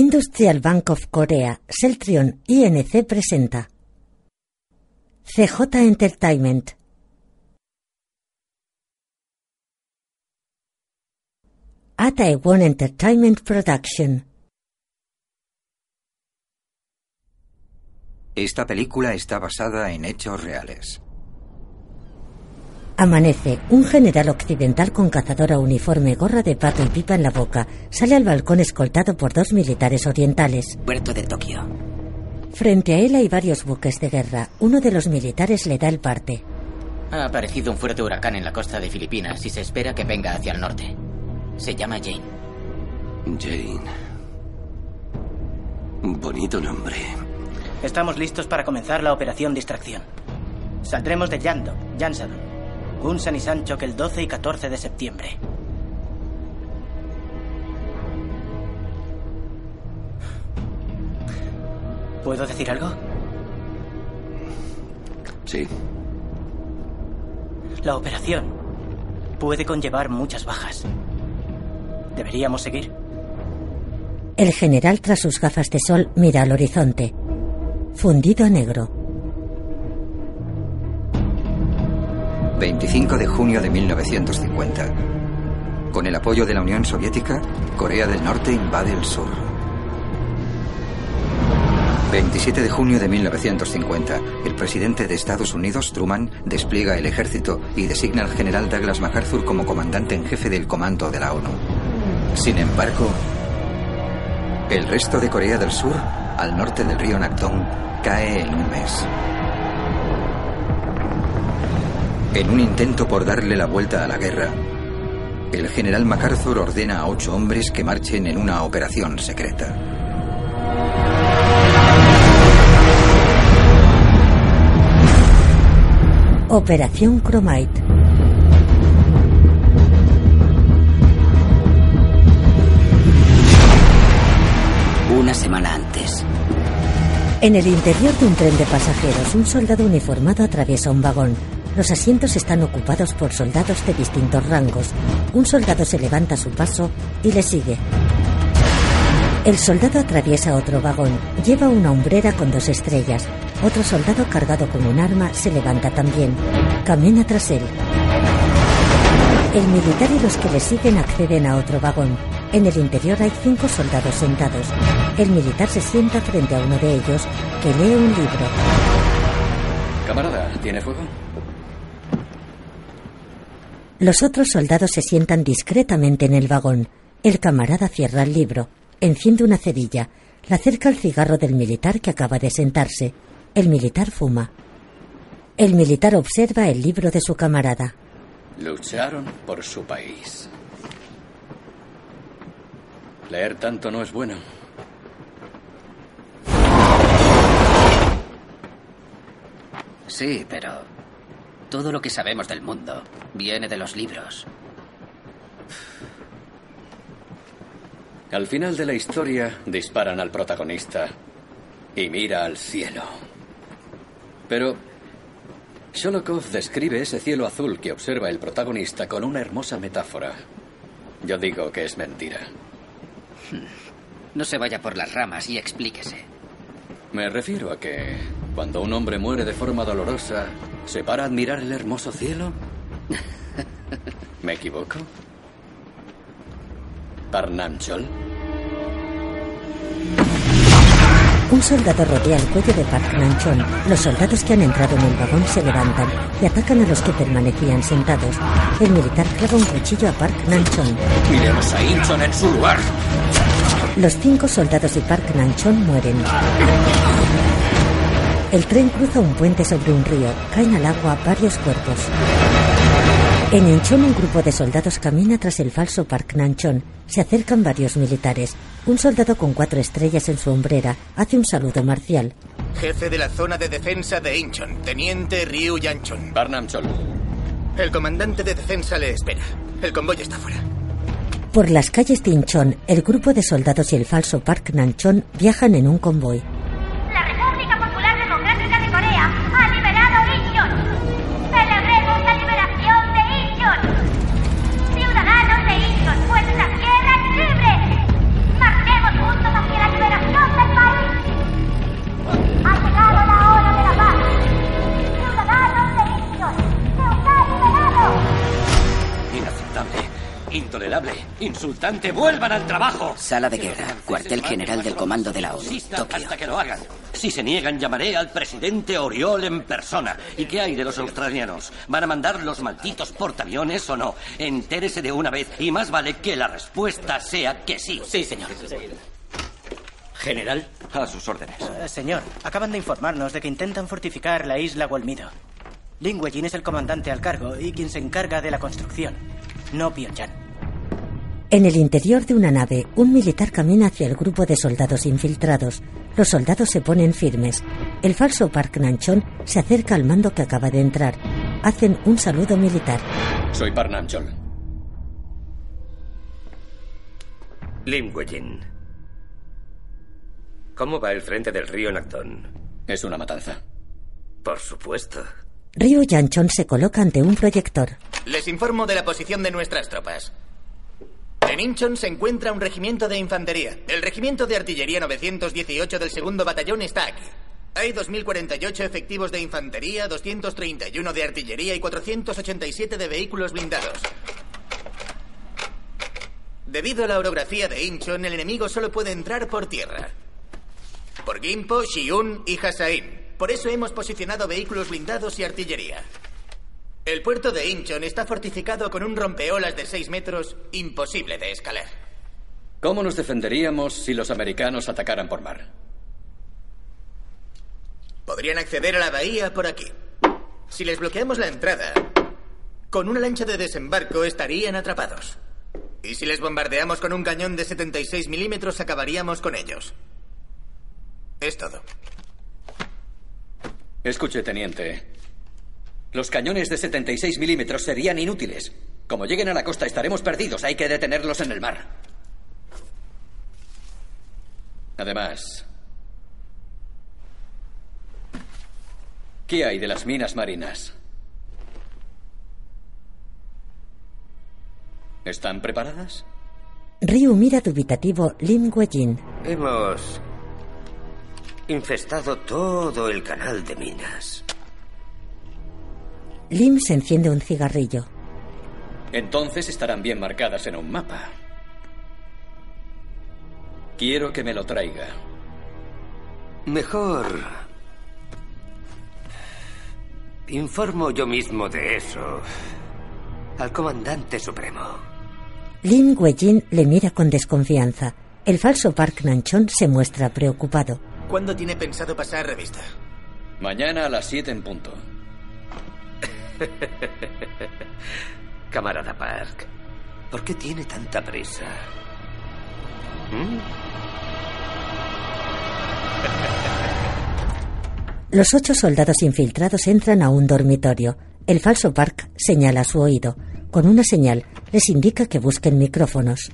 Industrial Bank of Korea, Celtrion INC presenta CJ Entertainment. A Taiwan Entertainment Production. Esta película está basada en hechos reales. Amanece. Un general occidental con cazadora uniforme, gorra de pato y pipa en la boca sale al balcón escoltado por dos militares orientales. Puerto de Tokio. Frente a él hay varios buques de guerra. Uno de los militares le da el parte. Ha aparecido un fuerte huracán en la costa de Filipinas y se espera que venga hacia el norte. Se llama Jane. Jane. Bonito nombre. Estamos listos para comenzar la operación distracción. Saldremos de Yando, Jansadon, Gunsan y Sanchok el 12 y 14 de septiembre. ¿Puedo decir algo? Sí. La operación puede conllevar muchas bajas. ¿Deberíamos seguir? El general, tras sus gafas de sol, mira al horizonte. Fundido a negro. 25 de junio de 1950. Con el apoyo de la Unión Soviética, Corea del Norte invade el sur. 27 de junio de 1950, el presidente de Estados Unidos, Truman, despliega el ejército y designa al general Douglas MacArthur como comandante en jefe del comando de la ONU. Sin embargo, el resto de Corea del Sur, al norte del río Nakdong, cae en un mes. En un intento por darle la vuelta a la guerra, el general MacArthur ordena a ocho hombres que marchen en una operación secreta. Operación Chromite. Una semana antes. En el interior de un tren de pasajeros, un soldado uniformado atraviesa un vagón. Los asientos están ocupados por soldados de distintos rangos. Un soldado se levanta a su paso y le sigue. El soldado atraviesa otro vagón. Lleva una hombrera con dos estrellas. Otro soldado cargado con un arma se levanta también. Camina tras él. El militar y los que le siguen acceden a otro vagón. En el interior hay cinco soldados sentados. El militar se sienta frente a uno de ellos, que lee un libro. Camarada, ¿tiene fuego? Los otros soldados se sientan discretamente en el vagón. El camarada cierra el libro, enciende una cerilla, la acerca al cigarro del militar que acaba de sentarse. El militar fuma. El militar observa el libro de su camarada. Lucharon por su país. Leer tanto no es bueno. Sí, pero todo lo que sabemos del mundo viene de los libros. Al final de la historia disparan al protagonista y mira al cielo. Pero Sholokov describe ese cielo azul que observa el protagonista con una hermosa metáfora. Yo digo que es mentira. No se vaya por las ramas y explíquese. Me refiero a que cuando un hombre muere de forma dolorosa, ¿se para a admirar el hermoso cielo? ¿Me equivoco? ¿Parnanchol? Un soldado rodea el cuello de Park Nanchon. Los soldados que han entrado en el vagón se levantan y atacan a los que permanecían sentados. El militar clava un cuchillo a Park Nanchon. Miremos a Inchon en su lugar. Los cinco soldados y Park Nanchon mueren. El tren cruza un puente sobre un río. Caen al agua varios cuerpos. En Inchon un grupo de soldados camina tras el falso Park Nanchon. Se acercan varios militares. Un soldado con cuatro estrellas en su hombrera hace un saludo marcial. Jefe de la zona de defensa de Incheon, Teniente Ryu Yanchon. Parnamchol. El comandante de defensa le espera. El convoy está fuera. Por las calles de Inchon, el grupo de soldados y el falso Park Nanchon viajan en un convoy. Insultante, vuelvan al trabajo. Sala de guerra, cuartel general del comando de la ONU, Tokio. Hasta que lo hagan. Si se niegan, llamaré al presidente Oriol en persona. ¿Y qué hay de los australianos? ¿Van a mandar los malditos portaaviones o no? Entérese de una vez y más vale que la respuesta sea que sí. Sí, señor. General, a sus órdenes. Eh, señor, acaban de informarnos de que intentan fortificar la isla Gualmido. Lin Wejin es el comandante al cargo y quien se encarga de la construcción, no Pyongyang. En el interior de una nave, un militar camina hacia el grupo de soldados infiltrados. Los soldados se ponen firmes. El falso Park Nanchon se acerca al mando que acaba de entrar. Hacen un saludo militar. Soy Park Nam-chol. Lim Wejin. ¿Cómo va el frente del río Nacton? Es una matanza. Por supuesto. Ryu Yanchon se coloca ante un proyector. Les informo de la posición de nuestras tropas. En Incheon se encuentra un regimiento de infantería. El regimiento de artillería 918 del segundo batallón está aquí. Hay 2.048 efectivos de infantería, 231 de artillería y 487 de vehículos blindados. Debido a la orografía de Incheon, el enemigo solo puede entrar por tierra. Por Gimpo, Shiun y Hasain. Por eso hemos posicionado vehículos blindados y artillería. El puerto de Incheon está fortificado con un rompeolas de 6 metros imposible de escalar. ¿Cómo nos defenderíamos si los americanos atacaran por mar? Podrían acceder a la bahía por aquí. Si les bloqueamos la entrada, con una lancha de desembarco estarían atrapados. Y si les bombardeamos con un cañón de 76 milímetros, acabaríamos con ellos. Es todo. Escuche, teniente. Los cañones de 76 milímetros serían inútiles. Como lleguen a la costa estaremos perdidos. Hay que detenerlos en el mar. Además, ¿qué hay de las minas marinas? ¿Están preparadas? Ryu mira dubitativo Lim Wejin. Hemos infestado todo el canal de minas. Lim se enciende un cigarrillo. Entonces estarán bien marcadas en un mapa. Quiero que me lo traiga. Mejor. Informo yo mismo de eso al comandante supremo. Lin Wejin le mira con desconfianza. El falso Park Nanchon se muestra preocupado. ¿Cuándo tiene pensado pasar revista? Mañana a las 7 en punto. Camarada Park, ¿por qué tiene tanta prisa? ¿Mm? Los ocho soldados infiltrados entran a un dormitorio. El falso Park señala a su oído. Con una señal les indica que busquen micrófonos.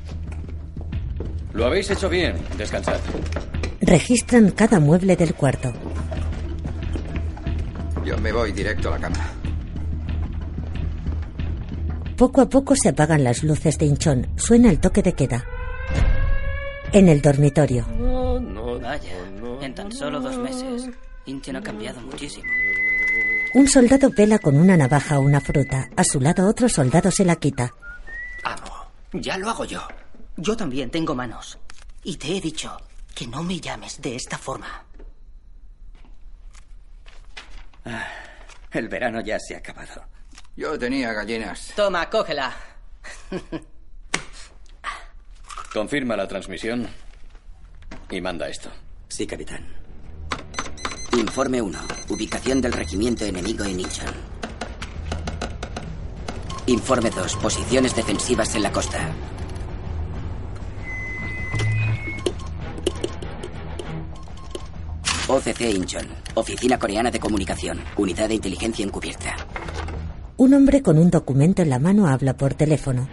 Lo habéis hecho bien. Descansad. Registran cada mueble del cuarto. Yo me voy directo a la cama. Poco a poco se apagan las luces de hinchón. Suena el toque de queda. En el dormitorio. No, no, Vaya, en tan solo dos meses, Incheon ha cambiado muchísimo. Un soldado pela con una navaja una fruta. A su lado otro soldado se la quita. Amo, ya lo hago yo. Yo también tengo manos. Y te he dicho que no me llames de esta forma. Ah, el verano ya se ha acabado. Yo tenía gallinas. Toma, cógela. Confirma la transmisión y manda esto. Sí, capitán. Informe 1. Ubicación del regimiento enemigo en Incheon. Informe 2. Posiciones defensivas en la costa. OCC Incheon. Oficina Coreana de Comunicación. Unidad de Inteligencia Encubierta. Un hombre con un documento en la mano habla por teléfono.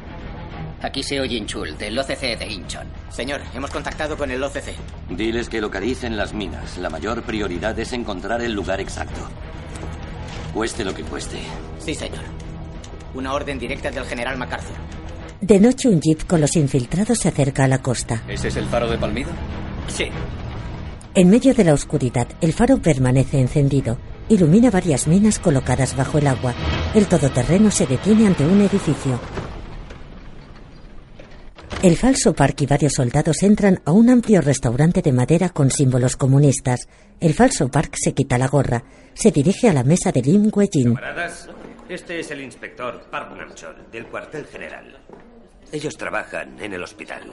Aquí se oye Inchul, del OCC de Incheon. Señor, hemos contactado con el OCC. Diles que localicen las minas. La mayor prioridad es encontrar el lugar exacto. Cueste lo que cueste. Sí, señor. Una orden directa del general MacArthur. De noche un jeep con los infiltrados se acerca a la costa. ¿Ese es el faro de Palmido? Sí. En medio de la oscuridad, el faro permanece encendido. Ilumina varias minas colocadas bajo el agua. El todoterreno se detiene ante un edificio. El falso Park y varios soldados entran a un amplio restaurante de madera con símbolos comunistas. El falso Park se quita la gorra. Se dirige a la mesa de Lim Wei-jin. Camaradas, este es el inspector Park Nam-chol, del cuartel general. Ellos trabajan en el hospital.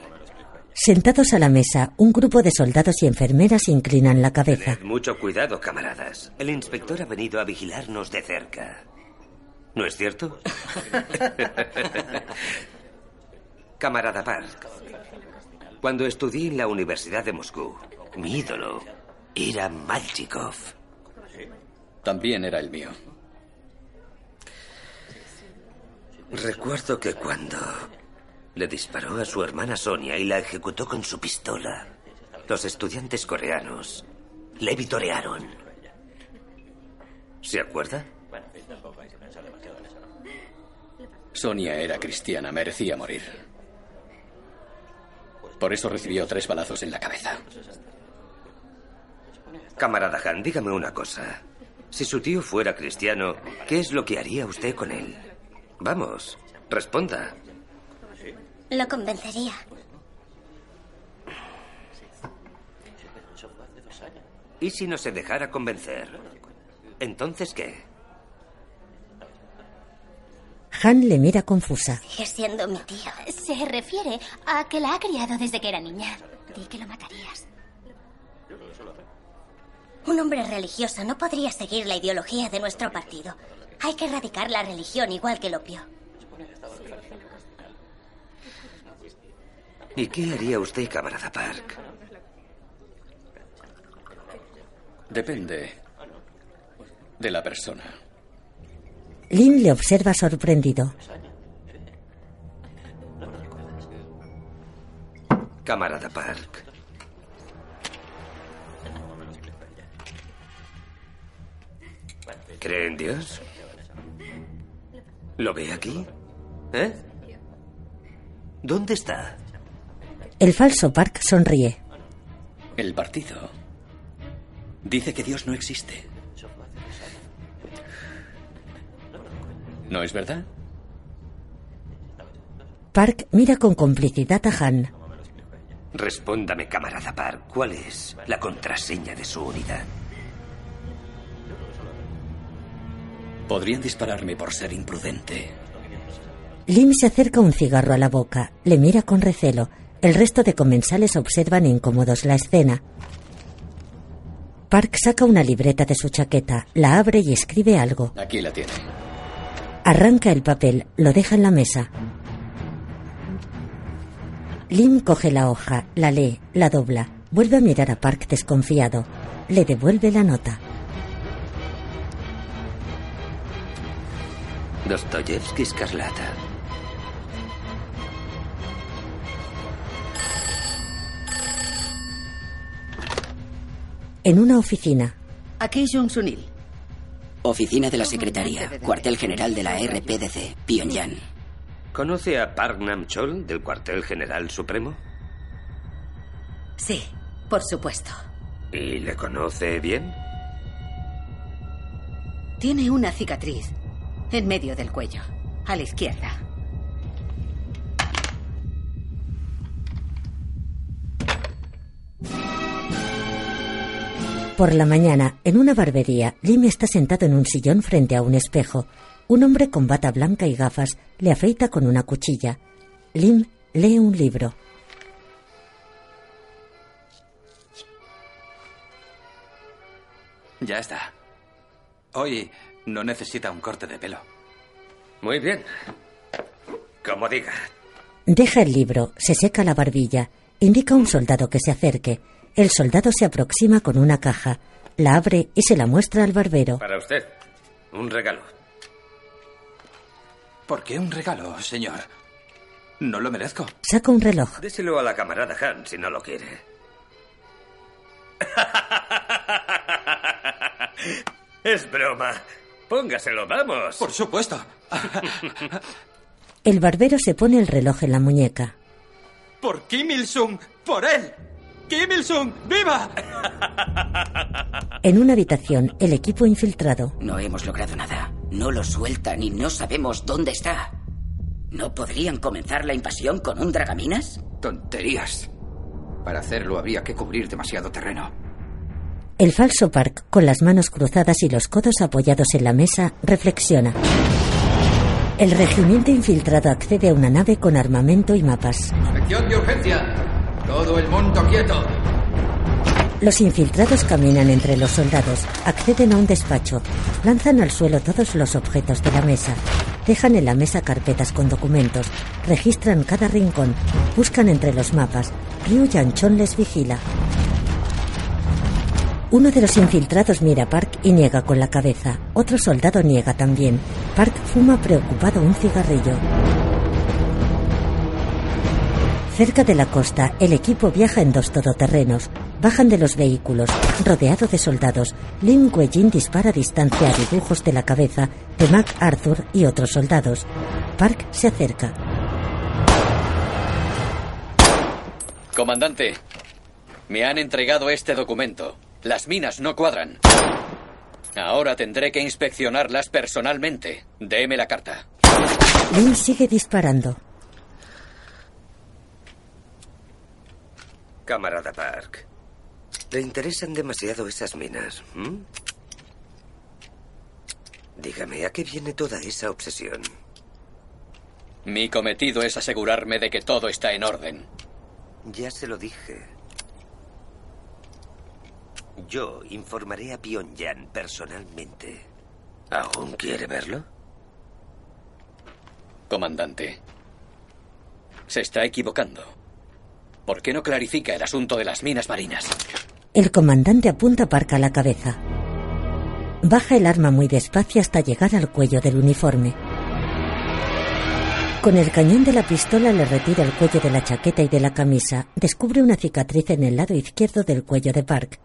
Sentados a la mesa, un grupo de soldados y enfermeras inclinan la cabeza. Tened mucho cuidado, camaradas. El inspector ha venido a vigilarnos de cerca. ¿No es cierto? Camarada Park, cuando estudié en la Universidad de Moscú, mi ídolo era Malchikov. También era el mío. Recuerdo que cuando le disparó a su hermana Sonia y la ejecutó con su pistola, los estudiantes coreanos le vitorearon. ¿Se acuerda? Sonia era cristiana, merecía morir. Por eso recibió tres balazos en la cabeza. Camarada Han, dígame una cosa. Si su tío fuera cristiano, ¿qué es lo que haría usted con él? Vamos, responda. Lo convencería. ¿Y si no se dejara convencer? ¿Entonces qué? Han le mira confusa. Sigue siendo mi tío. Se refiere a que la ha criado desde que era niña. Di que lo matarías. Un hombre religioso no podría seguir la ideología de nuestro partido. Hay que erradicar la religión igual que el opio. ¿Y qué haría usted, camarada Park? Depende de la persona. Lin le observa sorprendido. Camarada Park. ¿Cree en Dios? ¿Lo ve aquí? ¿Eh? ¿Dónde está? El falso Park sonríe. El partido dice que Dios no existe. ¿No es verdad? Park mira con complicidad a Han. Respóndame, camarada Park, ¿cuál es la contraseña de su unidad? Podrían dispararme por ser imprudente. Lim se acerca un cigarro a la boca, le mira con recelo. El resto de comensales observan incómodos la escena. Park saca una libreta de su chaqueta, la abre y escribe algo. Aquí la tiene. Arranca el papel, lo deja en la mesa. Lim coge la hoja, la lee, la dobla, vuelve a mirar a Park desconfiado. Le devuelve la nota. Dostoyevsky Escarlata. En una oficina. Aquí Jung Sunil. Oficina de la Secretaría, cuartel general de la RPDC, Pyongyang. ¿Conoce a Park Nam-chol del cuartel general supremo? Sí, por supuesto. ¿Y le conoce bien? Tiene una cicatriz en medio del cuello, a la izquierda. Por la mañana, en una barbería, Lim está sentado en un sillón frente a un espejo. Un hombre con bata blanca y gafas le afeita con una cuchilla. Lim lee un libro. Ya está. Hoy no necesita un corte de pelo. Muy bien. Como diga. Deja el libro, se seca la barbilla, indica a un soldado que se acerque. El soldado se aproxima con una caja, la abre y se la muestra al barbero. Para usted. Un regalo. ¿Por qué un regalo, señor? No lo merezco. Saca un reloj. Déselo a la camarada Han si no lo quiere. Es broma. Póngaselo, vamos. Por supuesto. El barbero se pone el reloj en la muñeca. Por Kim Il-sung. Por él. Il-sung. ¡Viva! En una habitación, el equipo infiltrado. No hemos logrado nada. No lo sueltan y no sabemos dónde está. ¿No podrían comenzar la invasión con un dragaminas? Tonterías. Para hacerlo habría que cubrir demasiado terreno. El falso Park, con las manos cruzadas y los codos apoyados en la mesa, reflexiona. El regimiento infiltrado accede a una nave con armamento y mapas. De urgencia. Todo el mundo quieto. Los infiltrados caminan entre los soldados, acceden a un despacho, lanzan al suelo todos los objetos de la mesa, dejan en la mesa carpetas con documentos, registran cada rincón, buscan entre los mapas. Ryu Yanchon les vigila. Uno de los infiltrados mira a Park y niega con la cabeza. Otro soldado niega también. Park fuma preocupado un cigarrillo. Cerca de la costa, el equipo viaja en dos todoterrenos. Bajan de los vehículos. Rodeado de soldados, Lim Wei-jin dispara a distancia a dibujos de la cabeza de Mac Arthur y otros soldados. Park se acerca. Comandante, me han entregado este documento. Las minas no cuadran. Ahora tendré que inspeccionarlas personalmente. Deme la carta. Lim sigue disparando. Camarada Park, ¿le interesan demasiado esas minas? ¿m? Dígame, ¿a qué viene toda esa obsesión? Mi cometido es asegurarme de que todo está en orden. Ya se lo dije. Yo informaré a Pyongyang personalmente. ¿Aún quiere verlo? Comandante, se está equivocando. ¿Por qué no clarifica el asunto de las minas marinas? El comandante apunta a Park a la cabeza. Baja el arma muy despacio hasta llegar al cuello del uniforme. Con el cañón de la pistola le retira el cuello de la chaqueta y de la camisa. Descubre una cicatriz en el lado izquierdo del cuello de Park.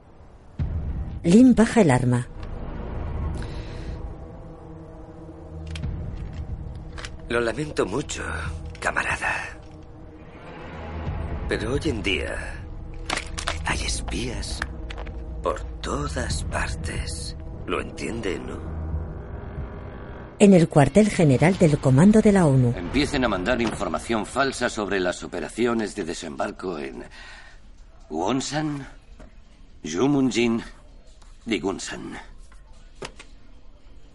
Lin baja el arma. Lo lamento mucho, camarada. Pero hoy en día hay espías por todas partes. ¿Lo entiende, no? En el cuartel general del Comando de la ONU. Empiecen a mandar información falsa sobre las operaciones de desembarco en Wonsan, Jumunjin y Gunsan.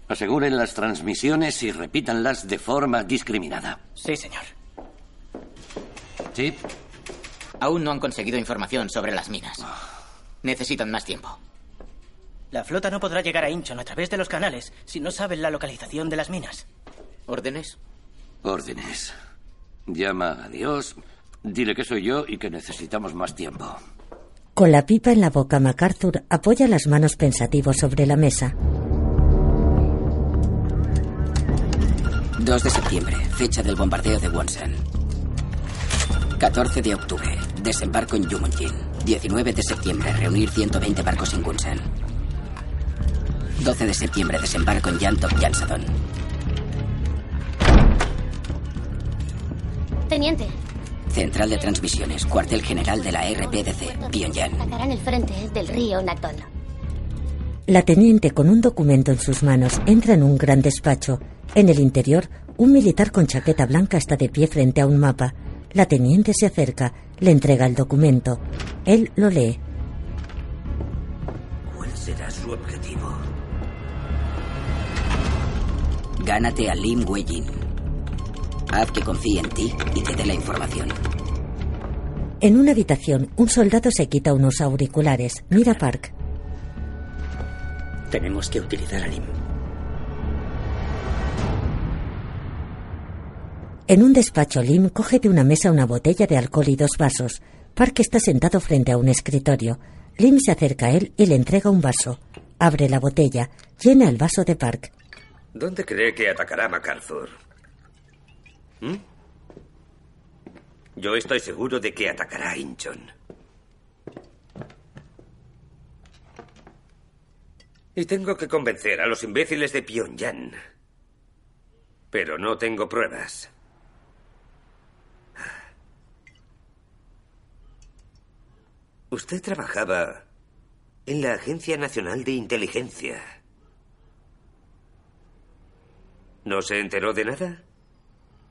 Aseguren las transmisiones y repítanlas de forma discriminada. Sí, señor. ¿Sí? Aún no han conseguido información sobre las minas. Necesitan más tiempo. La flota no podrá llegar a Incheon a través de los canales si no saben la localización de las minas. ¿Órdenes? Órdenes. Llama a Dios, dile que soy yo y que necesitamos más tiempo. Con la pipa en la boca, MacArthur apoya las manos pensativo sobre la mesa. 2 de septiembre, fecha del bombardeo de Wonsan. 14 de octubre, desembarco en Jumonjin. 19 de septiembre, reunir 120 barcos en Wonsan. 12 de septiembre, desembarco en Yantok, Yansadon. Teniente, Central de transmisiones, cuartel general de la RPDC, Pyongyang. atacarán el frente del río Nakdon. La teniente, con un documento en sus manos, entra en un gran despacho. En el interior, un militar con chaqueta blanca está de pie frente a un mapa. La teniente se acerca, le entrega el documento. Él lo lee. ¿Cuál será su objetivo? Gánate a Lim Wei-jin. Haz que confíe en ti y te dé la información. En una habitación, un soldado se quita unos auriculares. Mira Park. Tenemos que utilizar a Lim. En un despacho, Lim coge de una mesa una botella de alcohol y dos vasos. Park está sentado frente a un escritorio. Lim se acerca a él y le entrega un vaso. Abre la botella, llena el vaso de Park. ¿Dónde cree que atacará MacArthur? ¿Mm? Yo estoy seguro de que atacará a Incheon. Y tengo que convencer a los imbéciles de Pyongyang. Pero no tengo pruebas. Usted trabajaba en la Agencia Nacional de Inteligencia. ¿No se enteró de nada?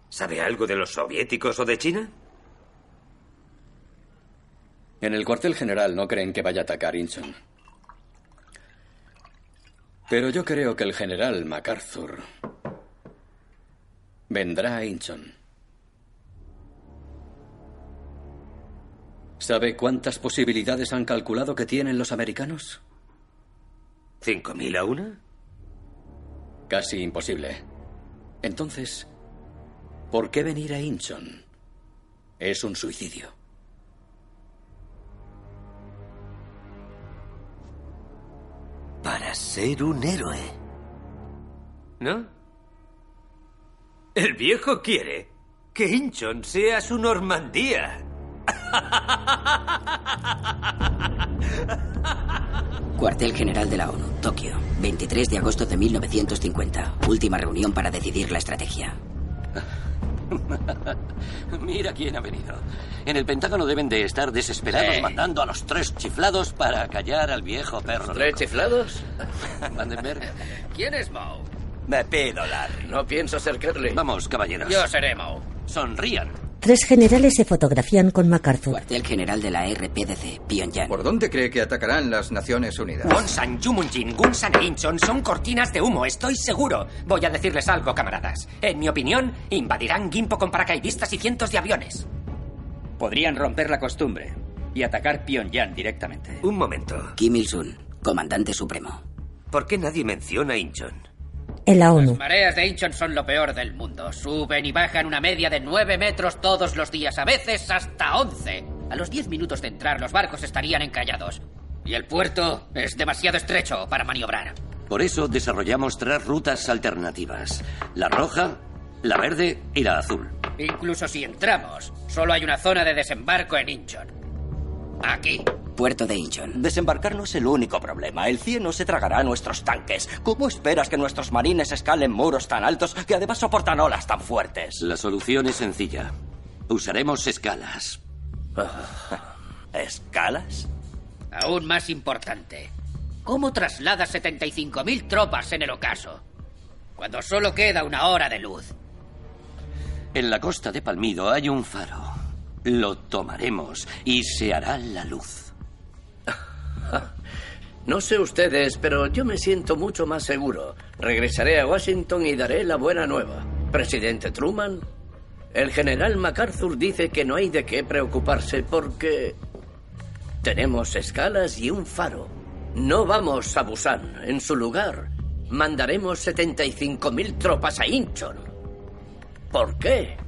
¿Sabe algo de los soviéticos o de China? En el cuartel general no creen que vaya a atacar Incheon. Pero yo creo que el general MacArthur vendrá a Incheon. ¿Sabe cuántas posibilidades han calculado que tienen los americanos? ¿Cinco mil a una? Casi imposible. Entonces, ¿por qué venir a Incheon? Es un suicidio. Para ser un héroe. ¿No? El viejo quiere que Incheon sea su Normandía. Cuartel General de la ONU, Tokio, 23 de agosto de 1950. Última reunión para decidir la estrategia. Mira quién ha venido. En el Pentágono deben de estar desesperados Sí. mandando a los tres chiflados para callar al viejo perro. ¿Tres loco. chiflados? Vandenberg. ¿Quién es Mao? Me pido, Larry. No pienso ser Curly. Vamos, caballeros. Yo seré Mao. Sonrían. Tres generales se fotografían con MacArthur. Cuartel General de la RPDC, Pyongyang. ¿Por dónde cree que atacarán las Naciones Unidas? Wonsan, Yumunjin, Gunsan e Incheon son cortinas de humo, estoy seguro. Voy a decirles algo, camaradas. En mi opinión, invadirán Gimpo con paracaidistas y cientos de aviones. Podrían romper la costumbre y atacar Pyongyang directamente. Un momento. Kim Il-sung, comandante supremo. ¿Por qué nadie menciona a Incheon? En la ONU. Las mareas de Incheon son lo peor del mundo. Suben y bajan una media de 9 metros todos los días, a veces hasta 11. A los 10 minutos de entrar, los barcos estarían encallados. Y el puerto es demasiado estrecho para maniobrar. Por eso desarrollamos tres rutas alternativas. La roja, la verde y la azul. Incluso si entramos, solo hay una zona de desembarco en Incheon. Aquí. Puerto de Incheon. Desembarcar no es el único problema. El cieno se tragará a nuestros tanques. ¿Cómo esperas que nuestros marines escalen muros tan altos que además soportan olas tan fuertes? La solución es sencilla. Usaremos escalas. ¿Escalas? Aún más importante. ¿Cómo trasladas 75.000 tropas en el ocaso? Cuando solo queda una hora de luz. En la costa de Palmido hay un faro. Lo tomaremos y se hará la luz. No sé ustedes, pero yo me siento mucho más seguro. Regresaré a Washington y daré la buena nueva. Presidente Truman, el general MacArthur dice que no hay de qué preocuparse porque tenemos escalas y un faro. No vamos a Busan. En su lugar, mandaremos 75.000 tropas a Incheon. ¿Por qué?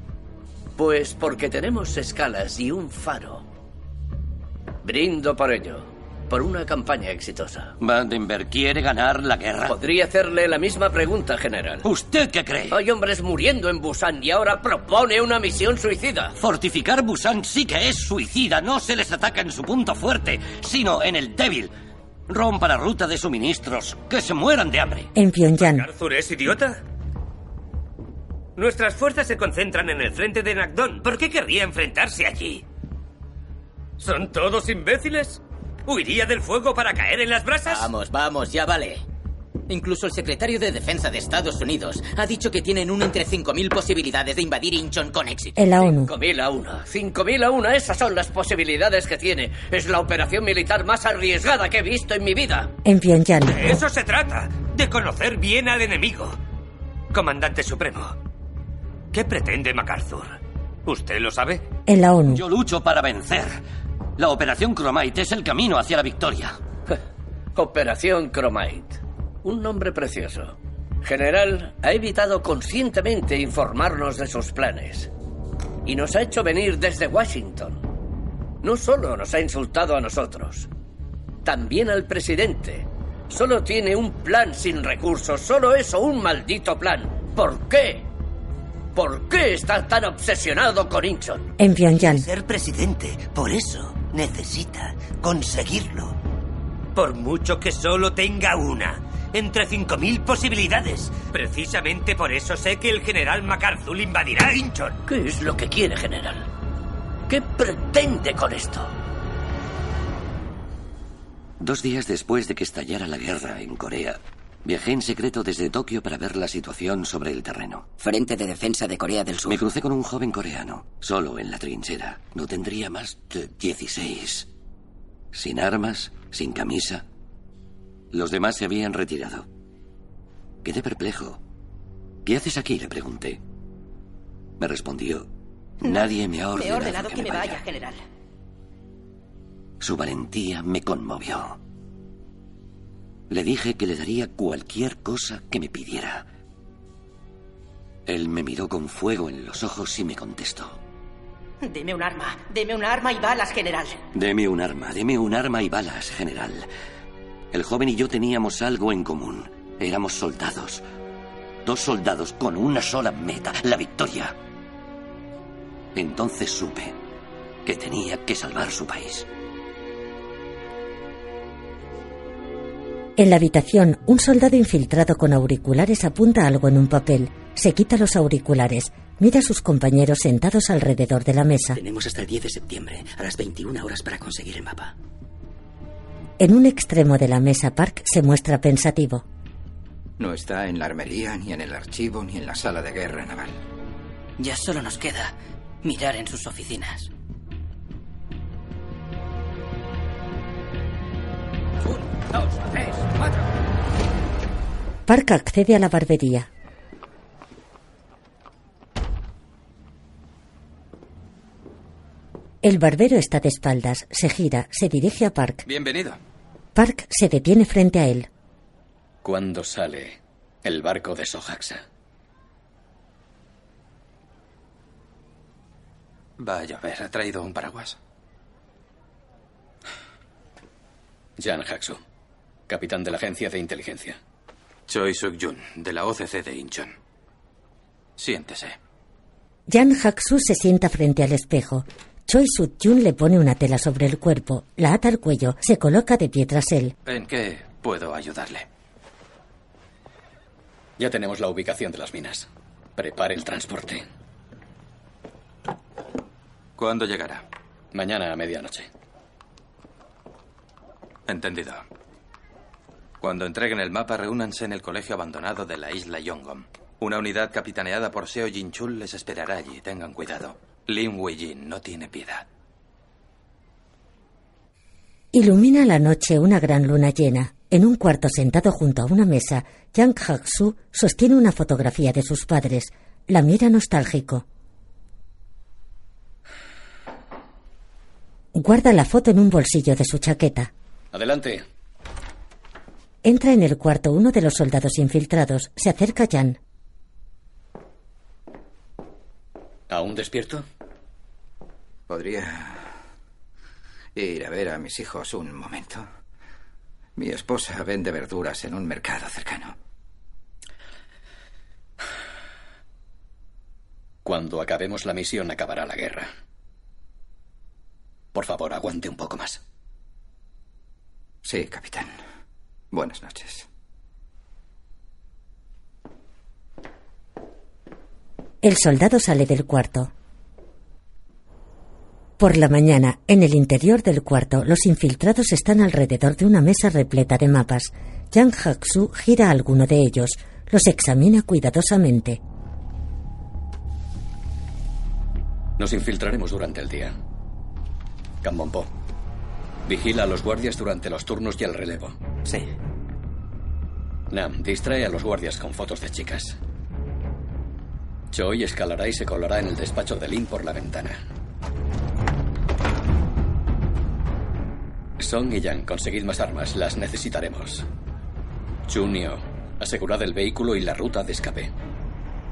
Pues porque tenemos escalas y un faro. Brindo por ello, por una campaña exitosa. Vandenberg quiere ganar la guerra. Podría hacerle la misma pregunta, general. ¿Usted qué cree? Hay hombres muriendo en Busan y ahora propone una misión suicida. Fortificar Busan sí que es suicida. No se les ataca en su punto fuerte, sino en el débil. Rompa la ruta de suministros. Que se mueran de hambre. En Pyongyang. ¿Arthur es idiota? Nuestras fuerzas se concentran en el frente de Nakdon. ¿Por qué querría enfrentarse allí? ¿Son todos imbéciles? ¿Huiría del fuego para caer en las brasas? Vamos, vamos, ya vale. Incluso el secretario de Defensa de Estados Unidos ha dicho que tienen una entre 5.000 posibilidades de invadir Incheon con éxito. En la ONU. 5.000 a una. 5.000 a una. Esas son las posibilidades que tiene. Es la operación militar más arriesgada que he visto en mi vida. En Pyongyang. De eso se trata, de conocer bien al enemigo. Comandante Supremo, ¿qué pretende MacArthur? ¿Usted lo sabe? En la ONU. Yo lucho para vencer. La operación Chromite es el camino hacia la victoria. Operación Chromite. Un nombre precioso. General, ha evitado conscientemente informarnos de sus planes. Y nos ha hecho venir desde Washington. No solo nos ha insultado a nosotros, también al presidente. Solo tiene un plan sin recursos, solo eso, un maldito plan. ¿Por qué? ¿Por qué está tan obsesionado con Incheon? En Pyongyang. Ser presidente, por eso necesita conseguirlo. Por mucho que solo tenga una, entre 5.000 posibilidades. Precisamente por eso sé que el general MacArthur invadirá Incheon. ¿Qué es lo que quiere, general? ¿Qué pretende con esto? Dos días después de que estallara la guerra en Corea, Viajé en secreto desde Tokio para ver la situación sobre el terreno. Frente de Defensa de Corea del Sur. Me crucé con un joven coreano, solo en la trinchera. No tendría más de 16. Sin armas, sin camisa. Los demás se habían retirado. Quedé perplejo. ¿Qué haces aquí? le pregunté. Me respondió, nadie me ha ordenado, Me he ordenado que, que me vaya. vaya, general. Su valentía me conmovió. Le dije que le daría cualquier cosa que me pidiera. Él me miró con fuego en los ojos y me contestó. Deme un arma, deme un arma y balas, general. Deme un arma, deme un arma y balas, general. El joven y yo teníamos algo en común. Éramos soldados. Dos soldados con una sola meta, la victoria. Entonces supe que tenía que salvar su país. En la habitación, un soldado infiltrado con auriculares apunta algo en un papel. Se quita los auriculares. Mira a sus compañeros sentados alrededor de la mesa. Tenemos hasta el 10 de septiembre, a las 21 horas para conseguir el mapa. En un extremo de la mesa, Park se muestra pensativo. No está en la armería, ni en el archivo, ni en la sala de guerra naval. Ya solo nos queda mirar en sus oficinas. Dos, tres. Park accede a la barbería. El barbero está de espaldas, se gira, se dirige a Park. Bienvenido. Park se detiene frente a él. ¿Cuándo sale el barco de Sojaxa? Va a llover. ¿Ha traído un paraguas? Jan Haksu, capitán de la agencia de inteligencia. Choi Suk-jun, de la OCC de Incheon. Siéntese. Jan Haksu se sienta frente al espejo. Choi Suk-jun le pone una tela sobre el cuerpo, la ata al cuello, se coloca de pie tras él. ¿En qué puedo ayudarle? Ya tenemos la ubicación de las minas. Prepare el transporte. ¿Cuándo llegará? Mañana a medianoche. Entendido. Cuando entreguen el mapa, reúnanse en el colegio abandonado de la isla Yongom. Una unidad capitaneada por Seo Jin-chul les esperará allí. Tengan cuidado. Lin Wei-jin no tiene piedad. Ilumina la noche una gran luna llena. En un cuarto sentado junto a una mesa, Yang Hak-su sostiene una fotografía de sus padres. La mira nostálgico. Guarda la foto en un bolsillo de su chaqueta. Adelante. Entra en el cuarto uno de los soldados infiltrados. Se acerca a Jan. ¿Aún despierto? Podría ir a ver a mis hijos un momento. Mi esposa vende verduras en un mercado cercano. Cuando acabemos la misión acabará la guerra. Por favor, aguante un poco más. Sí, capitán. Buenas noches. El soldado sale del cuarto. Por la mañana, en el interior del cuarto, los infiltrados están alrededor de una mesa repleta de mapas. Yang Haksu gira a alguno de ellos. Los examina cuidadosamente. Nos infiltraremos durante el día. Cambompo. Vigila a los guardias durante los turnos y el relevo. Sí. Nam, distrae a los guardias con fotos de chicas. Choi escalará y se colará en el despacho de Lin por la ventana. Song y Yang, conseguid más armas, las necesitaremos. Chunio, asegurad el vehículo y la ruta de escape.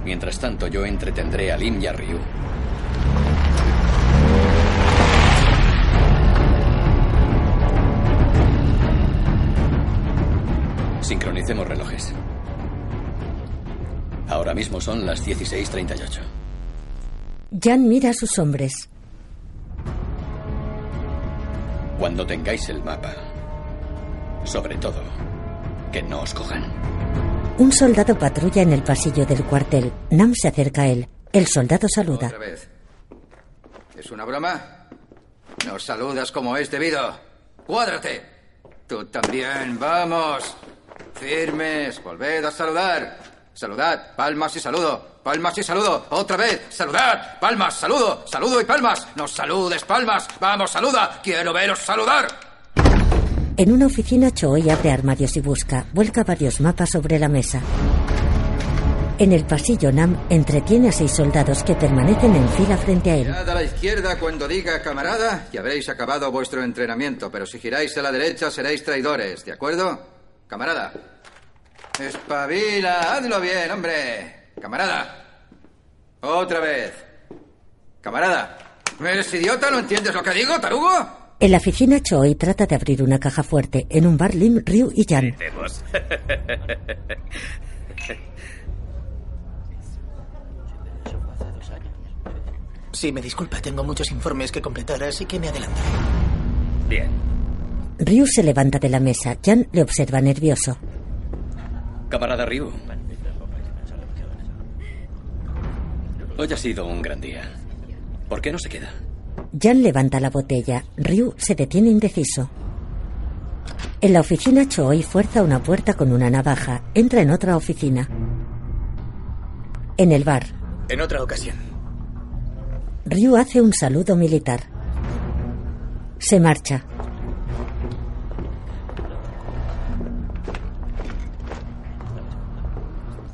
Mientras tanto, yo entretendré a Lim y a Ryu. Sincronicemos relojes. Ahora mismo son las 16.38. Jan mira a sus hombres. Cuando tengáis el mapa, sobre todo, que no os cojan. Un soldado patrulla en el pasillo del cuartel. Nam se acerca a él. El soldado saluda. Otra vez. ¿Es una broma? No saludas como es debido. ¡Cuádrate! Tú también, vamos. Firmes, volved a saludar. Saludad, palmas y saludo. Palmas y saludo. Otra vez, saludad. Palmas, saludo. Saludo y palmas. No saludes, palmas. Vamos, saluda. Quiero veros saludar. En una oficina, Choi abre armarios y busca. Vuelca varios mapas sobre la mesa. En el pasillo, Nam entretiene a seis soldados que permanecen en fila frente a él. Girad a la izquierda cuando diga camarada y habréis acabado vuestro entrenamiento, pero si giráis a la derecha seréis traidores, ¿de acuerdo? Camarada. Espabila, hazlo bien, hombre. Camarada. Otra vez. Camarada. ¿Eres idiota? ¿No entiendes lo que digo, tarugo? En la oficina, Choi trata de abrir una caja fuerte. En un bar, Lim, Ryu y Jan. Sí, me disculpa, tengo muchos informes que completar, así que me adelantaré. Bien. Ryu se levanta de la mesa. Jan le observa nervioso. Camarada Ryu. Hoy ha sido un gran día. ¿Por qué no se queda? Jan levanta la botella. Ryu se detiene indeciso. En la oficina, Choi fuerza una puerta con una navaja. Entra en otra oficina. En el bar, En otra ocasión. Ryu hace un saludo militar. Se marcha.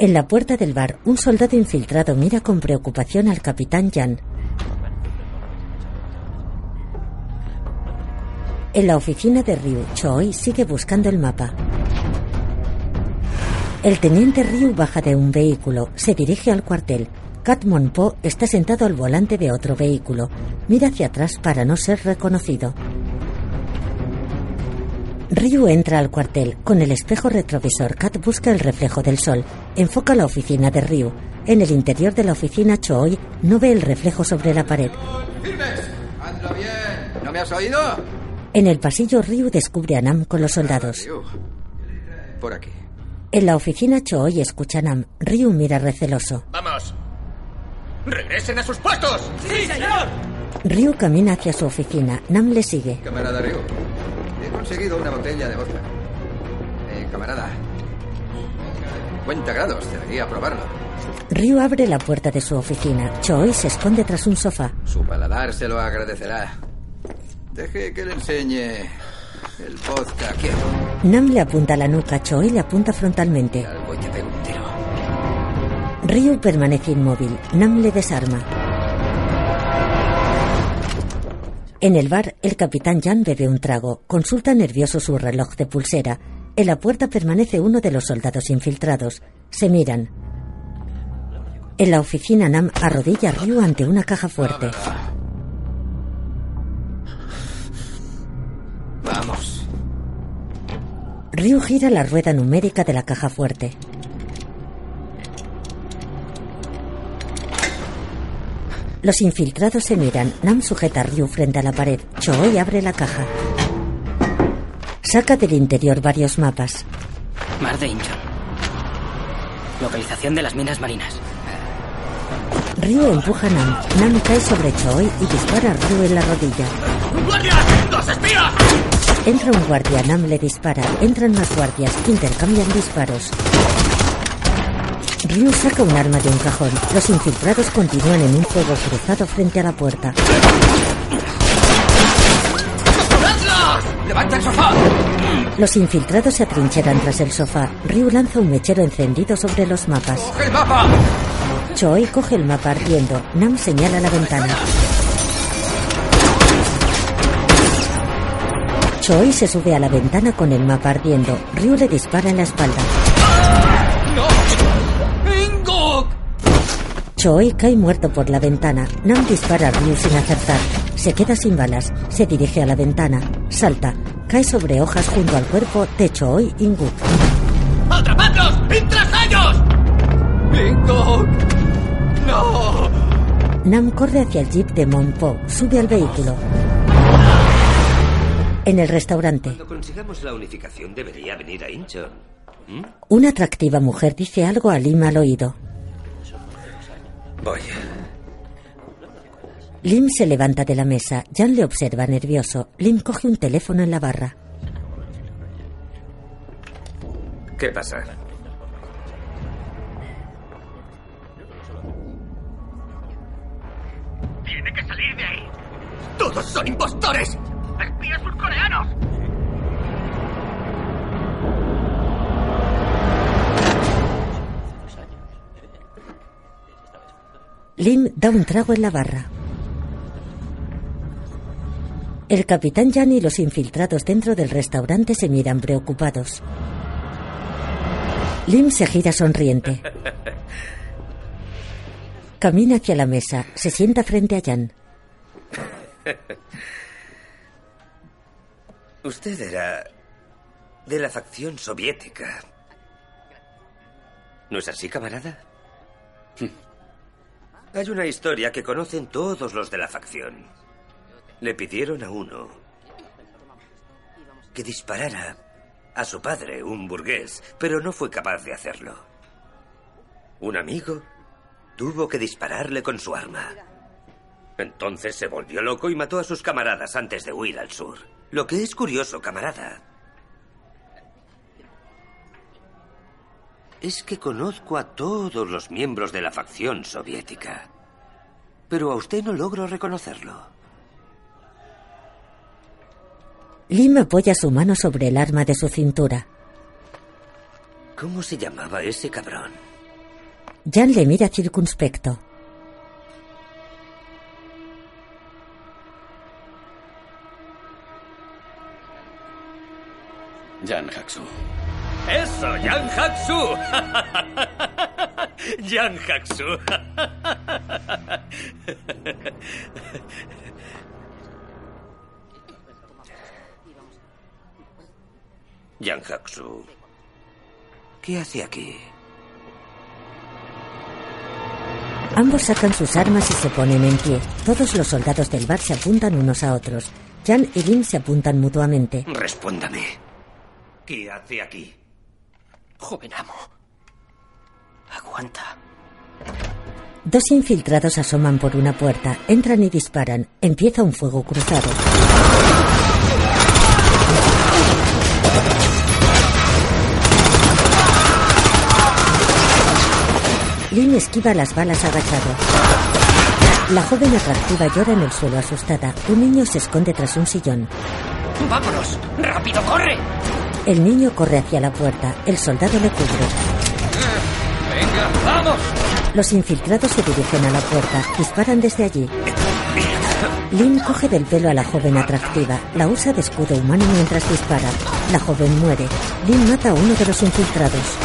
En la puerta del bar, un soldado infiltrado mira con preocupación al capitán Jan. En la oficina de Ryu, Choi sigue buscando el mapa. El teniente Ryu baja de un vehículo, se dirige al cuartel. Kat Po está sentado al volante de otro vehículo. Mira hacia atrás para no ser reconocido. Ryu entra al cuartel. Con el espejo retrovisor, Kat busca el reflejo del sol. Enfoca la oficina de Ryu. En el interior de la oficina, Choi no ve el reflejo sobre la pared. ¡Firmes! ¡Hazlo bien! ¿No me has oído? En el pasillo, Ryu descubre a Nam con los soldados. Ryu. Por aquí. En la oficina, Choi escucha a Nam. Ryu mira receloso. ¡Vamos! ¡Regresen a sus puestos! ¡Sí, señor! Ryu camina hacia su oficina. Nam le sigue. Camarada Ryu, he conseguido una botella de vodka. Eh, camarada. 50 grados, debería probarlo. Ryu abre la puerta de su oficina. Choi se esconde tras un sofá. Su paladar se lo agradecerá. Deje que le enseñe el vodka. Nam le apunta a la nuca. Choi le apunta frontalmente. Algo y te pego un tiro. Ryu permanece inmóvil. Nam le desarma. En el bar, el capitán Jan bebe un trago. Consulta nervioso su reloj de pulsera. En la puerta permanece uno de los soldados infiltrados. Se miran. En la oficina, Nam arrodilla a Ryu ante una caja fuerte. Vamos. Ryu gira la rueda numérica de la caja fuerte. Los infiltrados se miran. Nam sujeta a Ryu frente a la pared. Choi abre la caja. Saca del interior varios mapas. Mar de Incheon. Localización de las minas marinas. Ryu empuja a Nam. Nam cae sobre Choi y dispara a Ryu en la rodilla. ¡Guardia! ¡Dos espías! Entra un guardia, Nam le dispara. Entran más guardias, intercambian disparos. Ryu saca un arma de un cajón. Los infiltrados continúan en un fuego cruzado frente a la puerta. ¡Levanta el sofá! Los infiltrados se atrincheran tras el sofá. Ryu lanza un mechero encendido sobre los mapas. ¡Coge el mapa! Choi coge el mapa ardiendo. Nam señala la ventana. Choi se sube a la ventana con el mapa ardiendo. Ryu le dispara en la espalda. Choi cae muerto por la ventana. Nam dispara a Ryu sin acertar. Se queda sin balas. Se dirige a la ventana. Salta. Cae sobre hojas junto al cuerpo de Choi Inguk. ¡Atrapadlos! ¡Y tras. ¡No! Nam corre hacia el jeep de Monpo. Sube al vehículo. En el restaurante, Cuando consigamos la unificación debería venir a Incheon. ¿Mm? una atractiva mujer dice algo a Lim al oído. Voy. Lim se levanta de la mesa. Jan le observa nervioso. Lim coge un teléfono en la barra. ¿Qué pasa? ¡Tiene que salir de ahí! ¡Todos son impostores! ¡Espías surcoreanos! Lim da un trago en la barra. El capitán Jan y los infiltrados dentro del restaurante se miran preocupados. Lim se gira sonriente. Camina hacia la mesa, se sienta frente a Jan. Usted era de la facción soviética. ¿No es así, camarada? Hay una historia que conocen todos los de la facción. Le pidieron a uno que disparara a su padre, un burgués, pero no fue capaz de hacerlo. Un amigo tuvo que dispararle con su arma. Entonces se volvió loco y mató a sus camaradas antes de huir al sur. Lo que es curioso, camarada, es que conozco a todos los miembros de la facción soviética. Pero a usted no logro reconocerlo. Lim apoya su mano sobre el arma de su cintura. ¿Cómo se llamaba ese cabrón? Jan le mira circunspecto. Jan Haxu. ¡Eso, Jan Haxu! Jan Haxu. Jan Haxu. ¿Qué hace aquí? Ambos sacan sus armas y se ponen en pie. Todos los soldados del bar se apuntan unos a otros. Jan y Lim se apuntan mutuamente. Respóndame. ¿Qué hace aquí? Joven amo. Aguanta. Dos infiltrados asoman por una puerta, entran y disparan. Empieza un fuego cruzado. Lim esquiva las balas agachado. La joven atractiva llora en el suelo asustada. Un niño se esconde tras un sillón. ¡Vámonos! ¡Rápido, corre! El niño corre hacia la puerta. El soldado le cubre. ¡Venga, vamos! Los infiltrados se dirigen a la puerta. Disparan desde allí. Lin coge del pelo a la joven atractiva. La usa de escudo humano mientras dispara. La joven muere. Lin mata a uno de los infiltrados.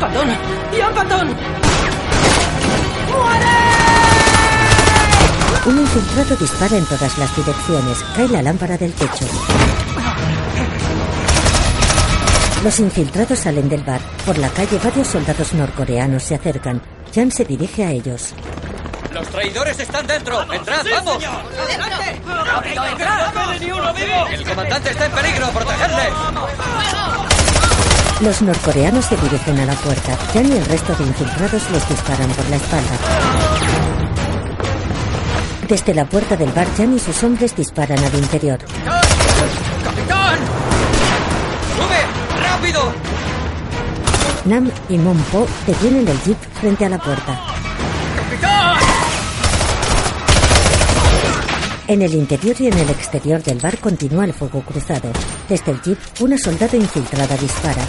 ¡Patón! ¡Ya, patón! Un infiltrado dispara en todas las direcciones. Cae la lámpara del techo. Los infiltrados salen del bar. Por la calle varios soldados norcoreanos se acercan. Jan se dirige a ellos. ¡Los traidores están dentro! ¡Entrad, vamos! ¡Adelante! ¡Rápido, entrad! ni uno vivo! ¡El comandante está en peligro! ¡Protegerle! Los norcoreanos se dirigen a la puerta. Jan y el resto de infiltrados les disparan por la espalda. Desde la puerta del bar, Jan y sus hombres disparan al interior. ¡Capitán! ¡Rápido! Nam y Monpo detienen el jeep frente a la puerta. ¡Capitán! En el interior y en el exterior del bar continúa el fuego cruzado. Desde el jeep, una soldado infiltrada dispara.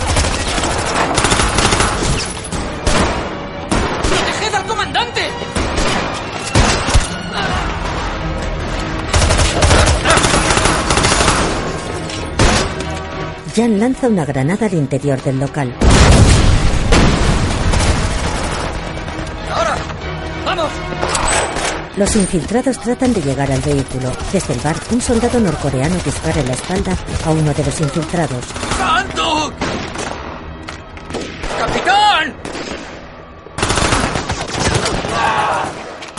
Jan lanza una granada al interior del local. ¡Ahora! ¡Vamos! Los infiltrados tratan de llegar al vehículo. Desde el bar, un soldado norcoreano dispara en la espalda a uno de los infiltrados. ¡Santo! ¡Capitán!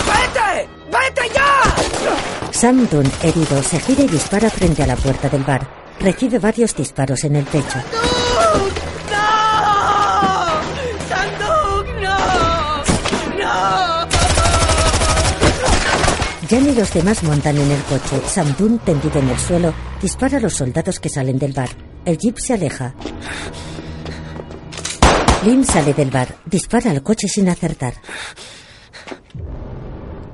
¡Vete! ¡Vete ya! Sam Dunn, herido, se gira y dispara frente a la puerta del bar. Recibe varios disparos en el pecho. ¡No! ¡Sanduk, no! ¡No! Jan y los demás montan en el coche. Sam Dunn, tendido en el suelo, dispara a los soldados que salen del bar. El jeep se aleja. Lim sale del bar, dispara al coche sin acertar.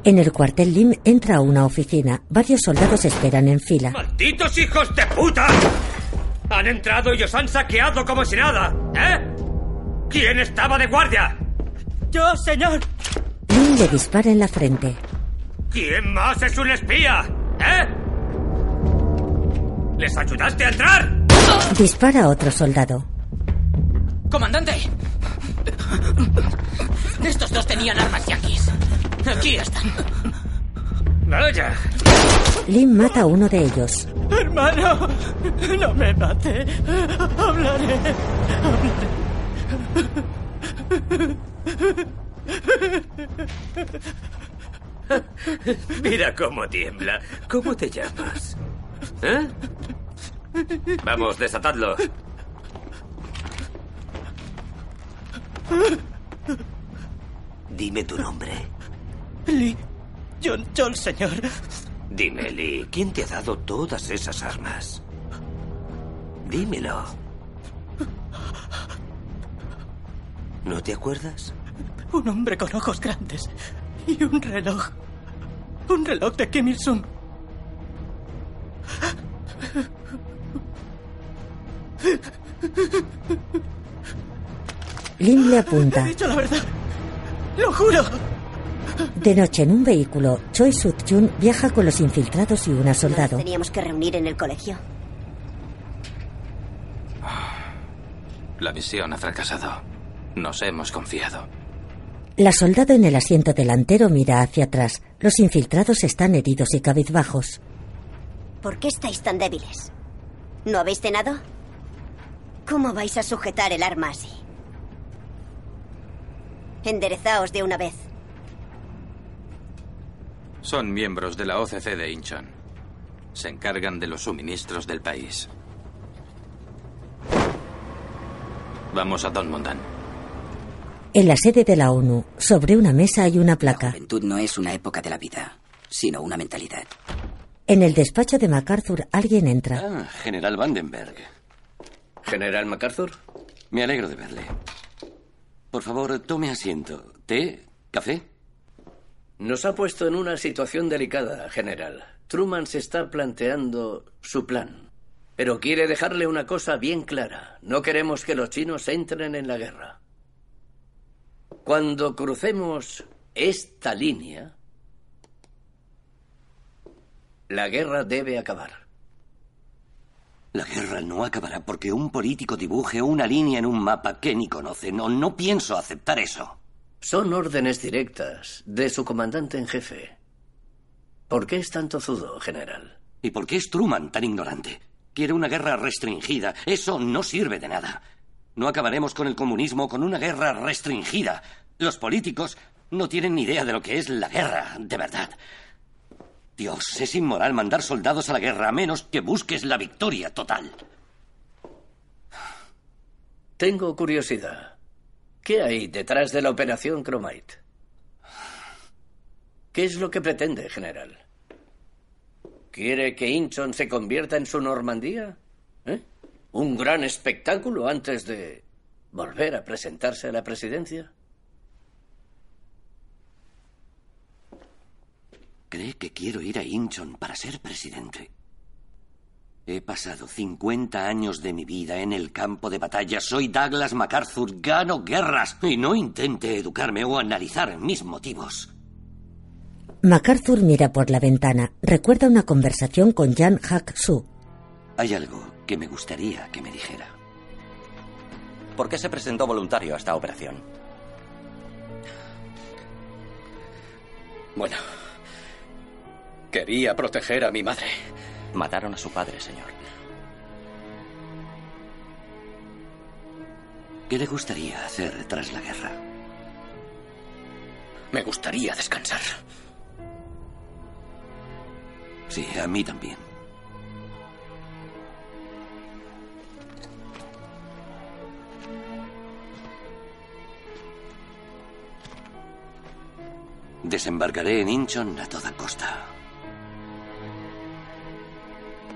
En el cuartel Lim entra a una oficina. Varios soldados esperan en fila. ¡Malditos hijos de puta! Han entrado y os han saqueado como si nada, ¿eh? ¿Quién estaba de guardia? Yo, señor. Lim le dispara en la frente. ¿Quién más es un espía? ¿Eh? ¿Les ayudaste a entrar? Dispara a otro soldado. ¡Comandante! Estos dos tenían armas yanquis. Aquí están. Vaya. Lim mata a uno de ellos. Hermano, no me mate. Hablaré. Mira cómo tiembla. ¿Cómo te llamas? ¿Eh? Vamos, desatadlo. Dime tu nombre. Lee. John, John, señor. Dime, Lee, ¿quién te ha dado todas esas armas? Dímelo. ¿No te acuerdas? Un hombre con ojos grandes y un reloj. Un reloj de Kim Il-sung. Lim le apunta. He dicho la verdad. Lo juro. De noche en un vehículo, Choi Sut-jun viaja con los infiltrados y una soldado. Teníamos que reunir en el colegio. La misión ha fracasado. Nos hemos confiado. La soldado en el asiento delantero mira hacia atrás. Los infiltrados están heridos y cabizbajos. ¿Por qué estáis tan débiles? ¿No habéis cenado? ¿Cómo vais a sujetar el arma así? Enderezaos de una vez. Son miembros de la OCC de Incheon. Se encargan de los suministros del país. Vamos a Don Mondan. En la sede de la ONU, sobre una mesa hay una placa. juventud no es una época de la vida, sino una mentalidad. En el despacho de MacArthur alguien entra. Ah, General Vandenberg. ¿General MacArthur? Me alegro de verle. Por favor, tome asiento. ¿Té? ¿Café? Nos ha puesto en una situación delicada, general. Truman se está planteando su plan. Pero quiere dejarle una cosa bien clara. No queremos que los chinos entren en la guerra. Cuando crucemos esta línea, la guerra debe acabar. La guerra no acabará porque un político dibuje una línea en un mapa que ni conoce. No, no pienso aceptar eso. Son órdenes directas de su comandante en jefe. ¿Por qué es tan tozudo, general? ¿Y por qué es Truman tan ignorante? Quiere una guerra restringida. Eso no sirve de nada. No acabaremos con el comunismo con una guerra restringida. Los políticos no tienen ni idea de lo que es la guerra, de verdad. Dios, es inmoral mandar soldados a la guerra a menos que busques la victoria total. Tengo curiosidad. ¿Qué hay detrás de la operación Chromite? ¿Qué es lo que pretende, general? ¿Quiere que Incheon se convierta en su Normandía? ¿Eh? ¿Un gran espectáculo antes de volver a presentarse a la presidencia? ¿Cree que quiero ir a Incheon para ser presidente? He pasado 50 años de mi vida en el campo de batalla. Soy Douglas MacArthur, gano guerras y no intente educarme o analizar mis motivos. MacArthur mira por la ventana. Recuerda una conversación con Jan Hak-soo. Hay algo que me gustaría que me dijera. ¿Por qué se presentó voluntario a esta operación? Bueno, quería proteger a mi madre. Mataron a su padre, señor. ¿Qué le gustaría hacer tras la guerra? Me gustaría descansar. Sí, a mí también. Desembarcaré en Incheon a toda costa.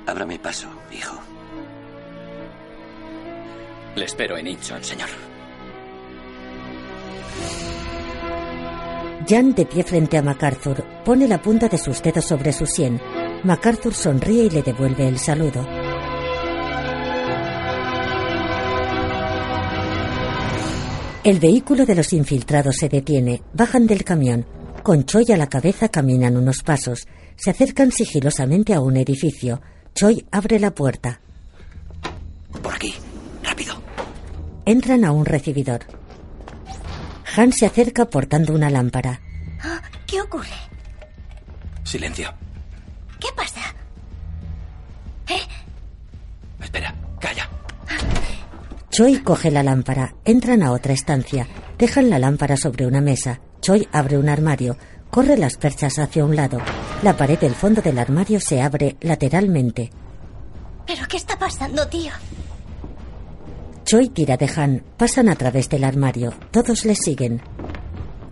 Ábrame paso, hijo. Le espero en Incheon, señor. Jan, de pie frente a MacArthur, pone la punta de sus dedos sobre su sien. MacArthur sonríe y le devuelve el saludo. El vehículo de los infiltrados se detiene, bajan del camión. Con Choi a la cabeza caminan unos pasos. Se acercan sigilosamente a un edificio. Choi abre la puerta. Por aquí. Rápido. Entran a un recibidor. Han se acerca portando una lámpara. ¿Qué ocurre? Silencio. ¿Qué pasa? Espera, calla. Choi coge la lámpara. Entran a otra estancia. Dejan la lámpara sobre una mesa. Choi abre un armario. Corre las perchas hacia un lado. La pared del fondo del armario se abre lateralmente. ¿Pero qué está pasando, tío? Choi tira de Han. Pasan a través del armario. Todos le siguen.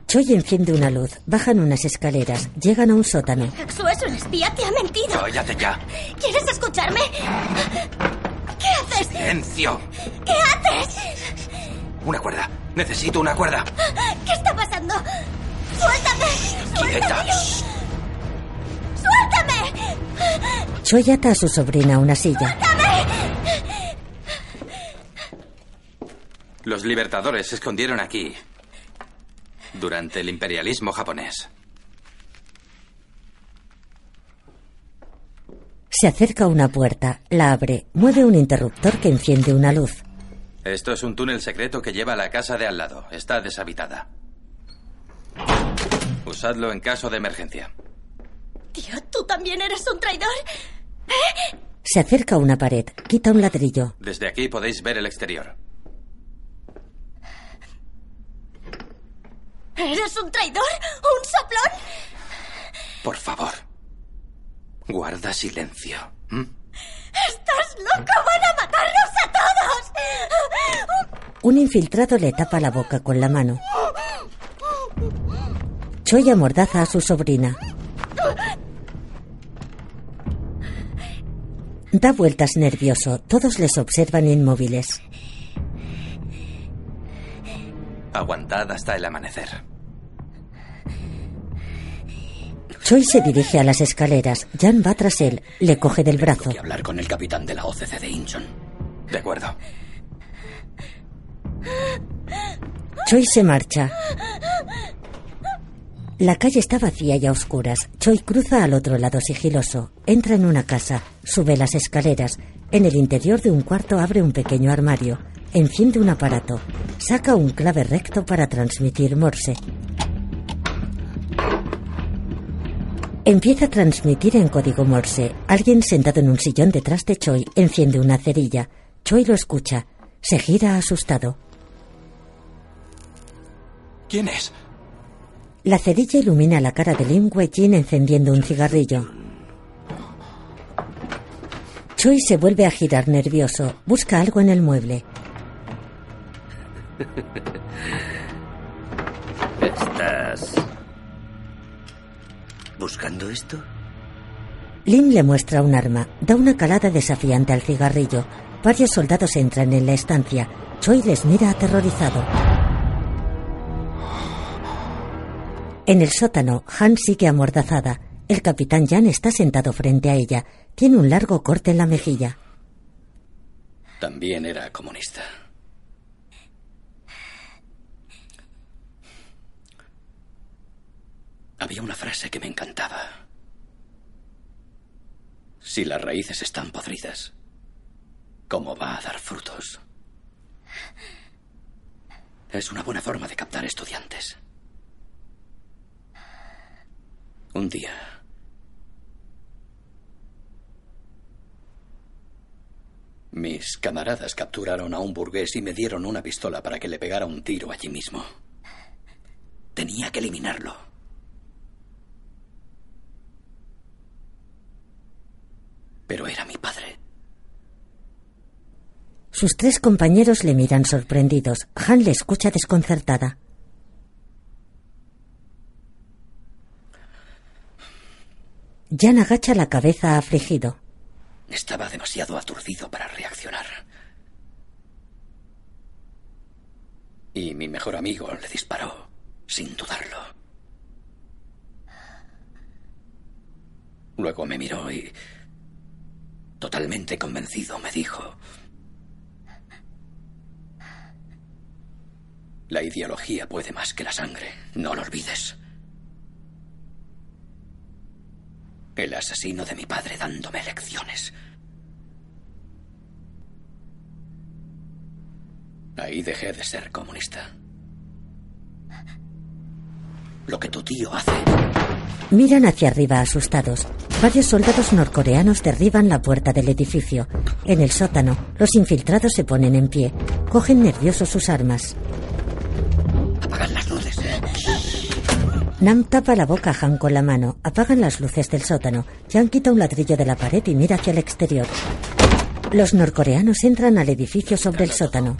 Choi enciende una luz. Bajan unas escaleras. Llegan a un sótano. Axu es un espía, te ha mentido. Cállate ya. ¿Quieres escucharme? ¿Qué haces? Silencio. ¿Qué haces? Una cuerda. Necesito una cuerda. ¿Qué está pasando? ¡Suéltame! Quieta. ¡Suéltame! ¡Suéltame! Choi ata a su sobrina a una silla. Los libertadores se escondieron aquí durante el imperialismo japonés. Se acerca a una puerta, la abre, mueve un interruptor que enciende una luz. Esto es un túnel secreto que lleva a la casa de al lado. Está deshabitada. Usadlo en caso de emergencia. Tío, ¿tú también eres un traidor? Se acerca a una pared, quita un ladrillo. Desde aquí podéis ver el exterior. ¿Eres un traidor? ¿Un soplón? Por favor. Guarda silencio. ¿m? ¡Estás loco! ¡Van a matarnos a todos! Un infiltrado le tapa la boca con la mano. Choi amordaza a su sobrina. Da vueltas nervioso. Todos les observan inmóviles. Aguantad hasta el amanecer. Choi se dirige a las escaleras. Jan va tras él. Le coge del brazo. Que hablar con el capitán de la OCC de Incheon. De acuerdo. Choi se marcha. La calle está vacía y a oscuras. Choi cruza al otro lado sigiloso. Entra en una casa. Sube las escaleras. En el interior de un cuarto abre un pequeño armario. Enciende un aparato. Saca un clave recto para transmitir Morse. Empieza a transmitir en código Morse. Alguien sentado en un sillón detrás de Choi enciende una cerilla. Choi lo escucha. Se gira asustado. ¿Quién es? La cerilla ilumina la cara de Lim Wei-jin encendiendo un cigarrillo. Choi se vuelve a girar nervioso. Busca algo en el mueble. ¿Estás buscando esto? Lim le muestra un arma. Da una calada desafiante al cigarrillo. Varios soldados entran en la estancia. Choi les mira aterrorizado. En el sótano, Han sigue amordazada. El capitán Jan está sentado frente a ella. Tiene un largo corte en la mejilla. También era comunista. Había una frase que me encantaba. Si las raíces están podridas, ¿cómo va a dar frutos? Es una buena forma de captar estudiantes. Un día. Mis camaradas capturaron a un burgués y me dieron una pistola para que le pegara un tiro allí mismo. Tenía que eliminarlo. Pero era mi padre. Sus tres compañeros le miran sorprendidos. Han le escucha desconcertada. Jan agacha la cabeza afligido. Estaba demasiado aturdido para reaccionar. Y mi mejor amigo le disparó, sin dudarlo. Luego me miró y, totalmente convencido, me dijo, la ideología puede más que la sangre, no lo olvides. El asesino de mi padre dándome lecciones. Ahí dejé de ser comunista. Lo que tu tío hace. Miran hacia arriba asustados. Varios soldados norcoreanos derriban la puerta del edificio. En el sótano, los infiltrados se ponen en pie. Cogen nerviosos sus armas. Nam tapa la boca a Han con la mano. Apagan las luces del sótano. Jan quita un ladrillo de la pared y mira hacia el exterior. Los norcoreanos entran al edificio sobre el sótano.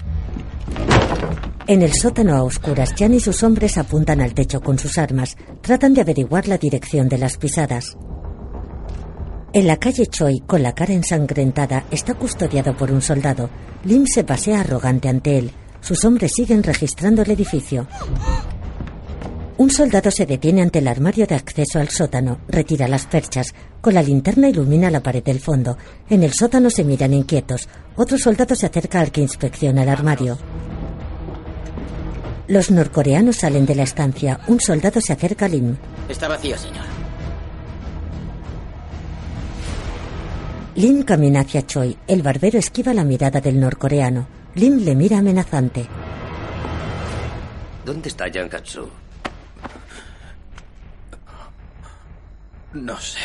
En el sótano a oscuras, Jan y sus hombres apuntan al techo con sus armas. Tratan de averiguar la dirección de las pisadas. En la calle Choi, con la cara ensangrentada, está custodiado por un soldado. Lim se pasea arrogante ante él. Sus hombres siguen registrando el edificio. Un soldado se detiene ante el armario de acceso al sótano, retira las perchas. Con la linterna ilumina la pared del fondo. En el sótano se miran inquietos. Otro soldado se acerca al que inspecciona el armario. Los norcoreanos salen de la estancia. Un soldado se acerca a Lim. Está vacío, señor. Lim camina hacia Choi. El barbero esquiva la mirada del norcoreano. Lim le mira amenazante. ¿Dónde está Yankatsu? No sé.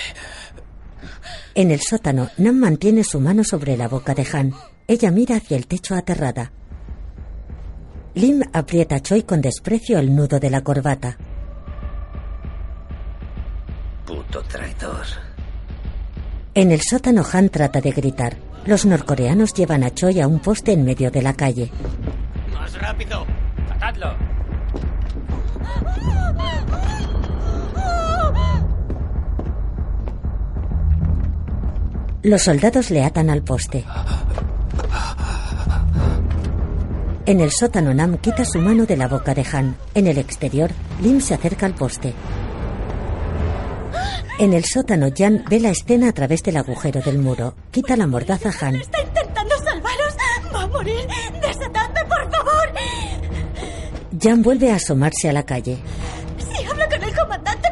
En el sótano, Nam mantiene su mano sobre la boca de Han. Ella mira hacia el techo aterrada. Lim aprieta a Choi con desprecio el nudo de la corbata. Puto traidor. En el sótano, Han trata de gritar. Los norcoreanos llevan a Choi a un poste en medio de la calle. ¡Más rápido! ¡Atadlo! Los soldados le atan al poste. En el sótano, Nam quita su mano de la boca de Han. En el exterior, Lim se acerca al poste. En el sótano, Jan ve la escena a través del agujero del muro. Quita la mordaza a Han. Está intentando salvaros. Va a morir. Desatadme, por favor. Jan vuelve a asomarse a la calle. Si hablo con el comandante.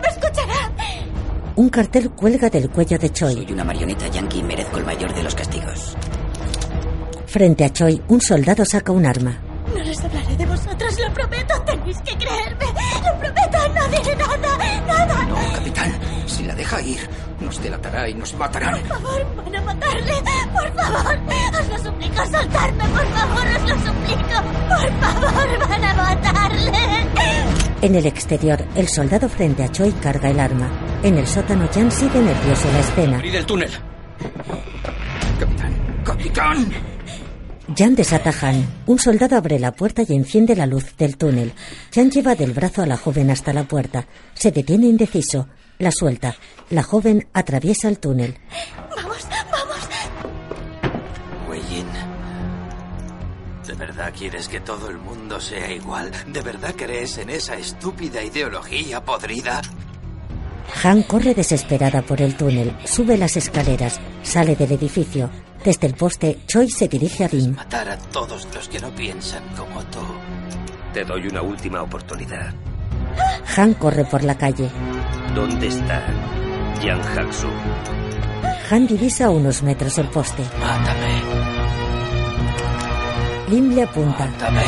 Un cartel cuelga del cuello de Choi. Soy una marioneta yankee y merezco el mayor de los castigos. Frente a Choi, un soldado saca un arma. No les hablaré de vosotros, lo prometo. Tenéis que creerme. Lo prometo, no diré nada. Nada. No, capitán. Si la deja ir, nos delatará y nos matarán. Por favor, van a matarle. Por favor. Os lo suplico, soltarme. Por favor, os lo suplico. Por favor, van a matarle. En el exterior, el soldado frente a Choi carga el arma. En el sótano, Jan sigue nervioso la escena. ¡Abrid el túnel! ¡Capitán! Jan desata a Han. Un soldado abre la puerta y enciende la luz del túnel. Jan lleva del brazo a la joven hasta la puerta. Se detiene indeciso. La suelta. La joven atraviesa el túnel. Vamos, vamos. Weijin, ¿de verdad quieres que todo el mundo sea igual? ¿De verdad crees en esa estúpida ideología podrida? Han corre desesperada por el túnel. Sube las escaleras. Sale del edificio. Desde el poste, Choi se dirige a Lim. Matar a todos los que no piensan como tú. Te doy una última oportunidad. Han corre por la calle. ¿Dónde está Yang Haksu? Han divisa a unos metros el poste. Mátame. Lim le apunta. Mátame.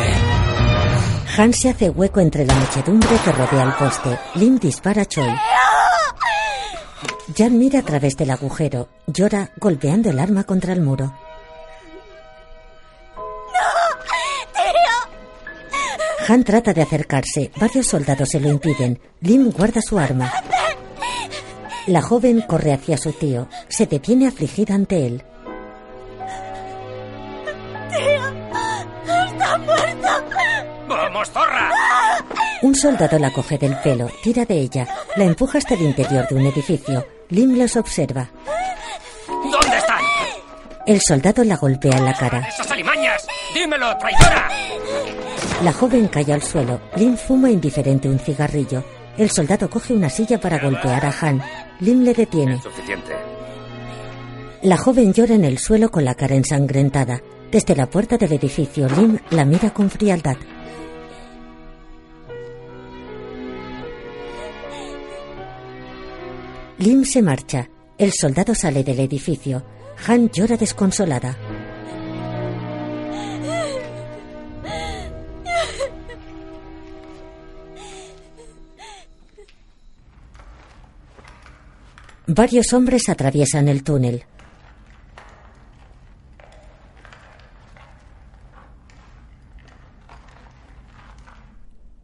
Han se hace hueco entre la muchedumbre que rodea el poste. Lim dispara a Choi. Jan mira a través del agujero. Llora golpeando el arma contra el muro. Han trata de acercarse. Varios soldados se lo impiden. Lim guarda su arma. La joven corre hacia su tío. Se detiene afligida ante él. Un soldado la coge del pelo, tira de ella, la empuja hasta el interior de un edificio. Lim los observa. ¿Dónde están? El soldado la golpea en la cara. ¡Esas alimañas! ¡Dímelo, traidora! La joven cae al suelo. Lim fuma indiferente un cigarrillo. El soldado coge una silla para golpear a Han. Lim le detiene. Suficiente. La joven llora en el suelo con la cara ensangrentada. Desde la puerta del edificio, Lim la mira con frialdad. Lim se marcha. El soldado sale del edificio. Han llora desconsolada. Varios hombres atraviesan el túnel.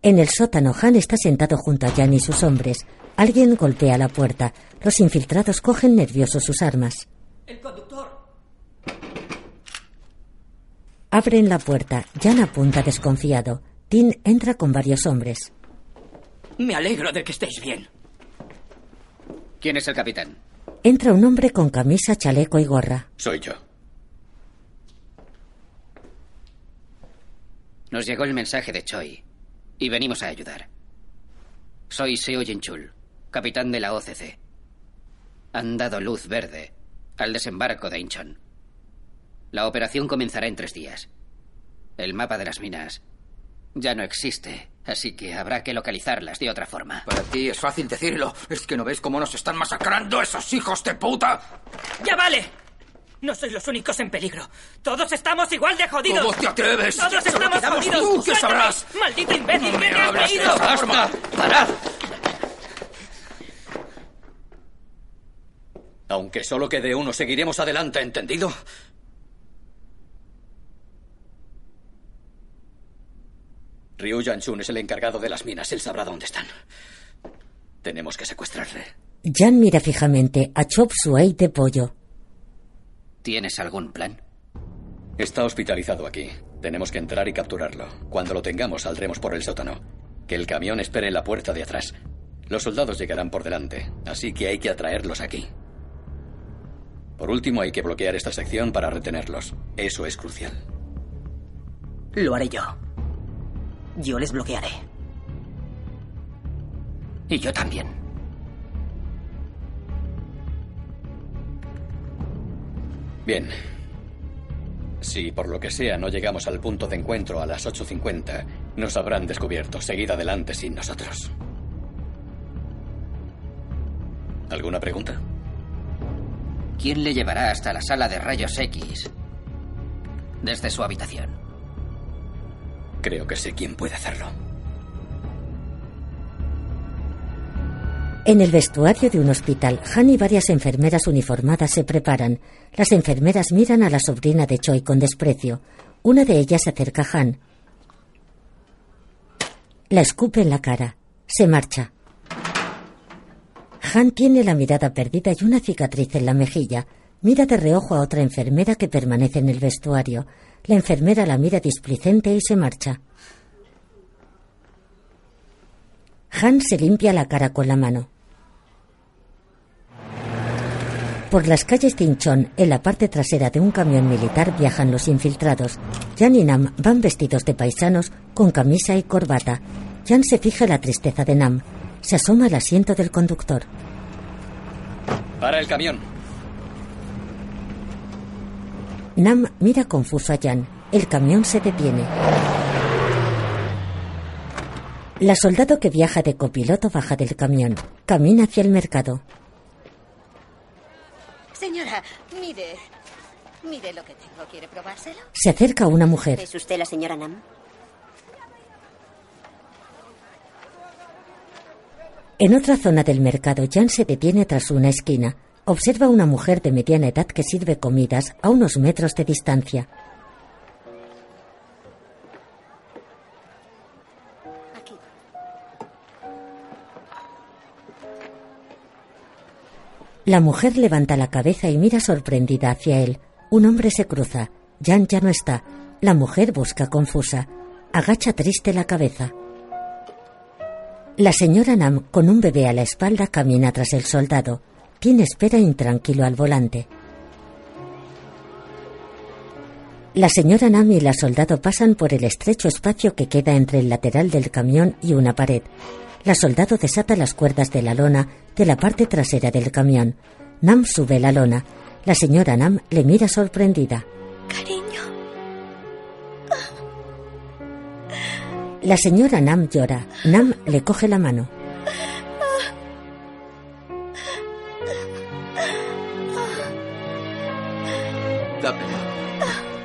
En el sótano, Han está sentado junto a Jan y sus hombres. Alguien golpea la puerta. Los infiltrados cogen nerviosos sus armas. El conductor. Abren la puerta. Jan apunta desconfiado. Tin entra con varios hombres. Me alegro de que estéis bien. ¿Quién es el capitán? Entra un hombre con camisa, chaleco y gorra. Soy yo. Nos llegó el mensaje de Choi y venimos a ayudar. Soy Seo Jinchul, capitán de la OCC. Han dado luz verde al desembarco de Incheon. La operación comenzará en tres días. El mapa de las minas ya no existe, así que habrá que localizarlas de otra forma. Para ti es fácil decirlo. ¿Es que no ves cómo nos están masacrando esos hijos de puta? ¡Ya vale! No sois los únicos en peligro. Todos estamos igual de jodidos. ¿Cómo te atreves? Todos estamos jodidos. tú, ¿qué sabrás? ¡Maldito imbécil! No ¿Qué me te has creído? forma. ¡Parad! Aunque solo quede uno, seguiremos adelante, ¿entendido? Ryu Janchun es el encargado de las minas. Él sabrá dónde están. Tenemos que secuestrarle. Jan mira fijamente a Chop Suey de pollo. ¿Tienes algún plan? Está hospitalizado aquí. Tenemos que entrar y capturarlo. Cuando lo tengamos, saldremos por el sótano. Que el camión espere en la puerta de atrás. Los soldados llegarán por delante, así que hay que atraerlos aquí. Por último, hay que bloquear esta sección para retenerlos. Eso es crucial. Lo haré yo. Yo les bloquearé. Y yo también. Bien. Si por lo que sea no llegamos al punto de encuentro a las 8.50, nos habrán descubierto. Seguid adelante sin nosotros. ¿Alguna pregunta? ¿Quién le llevará hasta la sala de rayos X desde su habitación? Creo que sé quién puede hacerlo. En el vestuario de un hospital, Han y varias enfermeras uniformadas se preparan. Las enfermeras miran a la sobrina de Choi con desprecio. Una de ellas acerca a Han. La escupe en la cara. Se marcha. Han tiene la mirada perdida y una cicatriz en la mejilla. Mira de reojo a otra enfermera que permanece en el vestuario. La enfermera la mira displicente y se marcha. Han se limpia la cara con la mano. Por las calles de en la parte trasera de un camión militar, viajan los infiltrados. Jan y Nam van vestidos de paisanos con camisa y corbata. Jan se fija en la tristeza de Nam. Se asoma al asiento del conductor. Para el camión. Nam mira confuso a Jan. El camión se detiene. La soldado que viaja de copiloto baja del camión. Camina hacia el mercado. Señora, mire. Mire lo que tengo. ¿Quiere probárselo? Se acerca a una mujer. ¿Es usted la señora Nam? En otra zona del mercado, Jan se detiene tras una esquina. Observa a una mujer de mediana edad que sirve comidas a unos metros de distancia. La mujer levanta la cabeza y mira sorprendida hacia él. Un hombre se cruza. Jan ya no está. La mujer busca confusa. Agacha triste la cabeza. La señora Nam, con un bebé a la espalda, camina tras el soldado. Tiene espera intranquilo al volante. La señora Nam y la soldado pasan por el estrecho espacio que queda entre el lateral del camión y una pared. La soldado desata las cuerdas de la lona de la parte trasera del camión. Nam sube la lona. La señora Nam le mira sorprendida. Cariño. La señora Nam llora. Nam le coge la mano.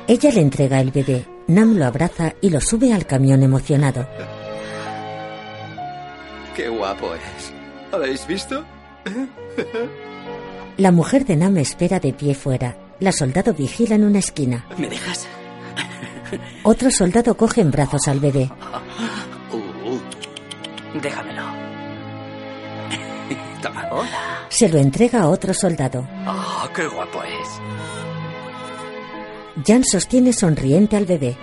Ella le entrega el bebé. Nam lo abraza y lo sube al camión emocionado. Qué guapo es. ¿Habéis visto? La mujer de Nam espera de pie fuera. La soldado vigila en una esquina. ¿Me dejas? Otro soldado coge en brazos al bebé. Déjamelo. Toma. Hola. Se lo entrega a otro soldado. Oh, qué guapo es. Jan sostiene sonriente al bebé.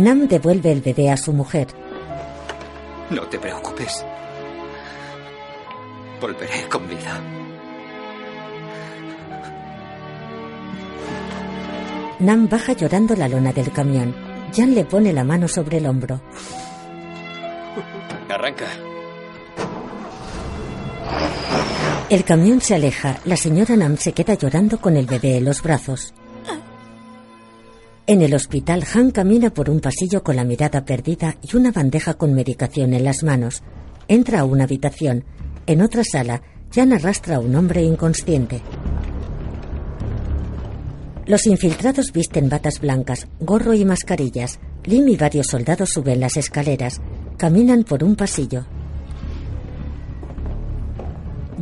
Nam devuelve el bebé a su mujer. No te preocupes. Volveré con vida. Nam baja llorando la lona del camión. Jan le pone la mano sobre el hombro. Arranca. El camión se aleja. La señora Nam se queda llorando con el bebé en los brazos. En el hospital, Han camina por un pasillo con la mirada perdida y una bandeja con medicación en las manos. Entra a una habitación. En otra sala, Jan arrastra a un hombre inconsciente. Los infiltrados visten batas blancas, gorro y mascarillas. Lim y varios soldados suben las escaleras. Caminan por un pasillo.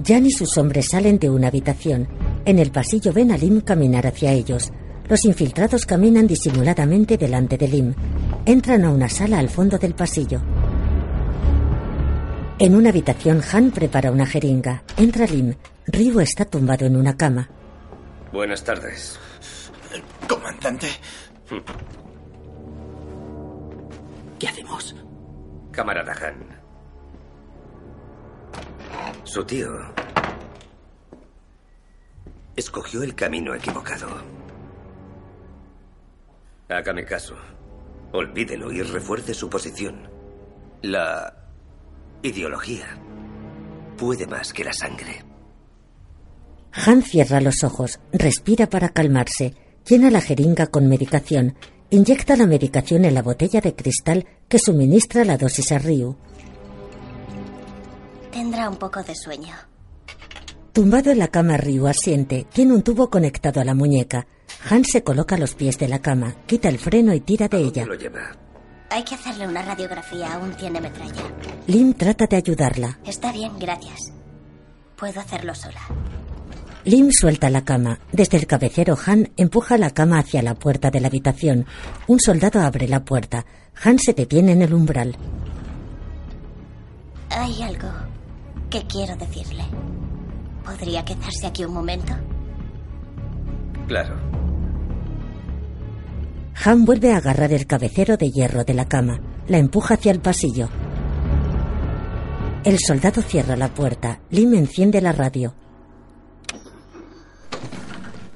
Jan y sus hombres salen de una habitación. En el pasillo ven a Lim caminar hacia ellos. Los infiltrados caminan disimuladamente delante de Lim. Entran a una sala al fondo del pasillo. En una habitación, Han prepara una jeringa. Entra Lim. Ryu está tumbado en una cama. Buenas tardes. Comandante. ¿Qué hacemos? Camarada Han. Su tío escogió el camino equivocado. Hágame caso. Olvídelo y refuerce su posición. La ideología puede más que la sangre. Han cierra los ojos, respira para calmarse, llena la jeringa con medicación, inyecta la medicación en la botella de cristal que suministra la dosis a Ryu. Tendrá un poco de sueño. Tumbado en la cama, Ryu asiente, tiene un tubo conectado a la muñeca. Han se coloca a los pies de la cama, quita el freno y tira de ella. lo lleva? Hay que hacerle una radiografía, aún tiene metralla. Lim trata de ayudarla. Está bien, gracias. Puedo hacerlo sola. Lim suelta la cama. Desde el cabecero, Han empuja la cama hacia la puerta de la habitación. Un soldado abre la puerta. Han se detiene en el umbral. Hay algo que quiero decirle. ¿Podría quedarse aquí un momento? Claro. Han vuelve a agarrar el cabecero de hierro de la cama. La empuja hacia el pasillo. El soldado cierra la puerta. Lim enciende la radio.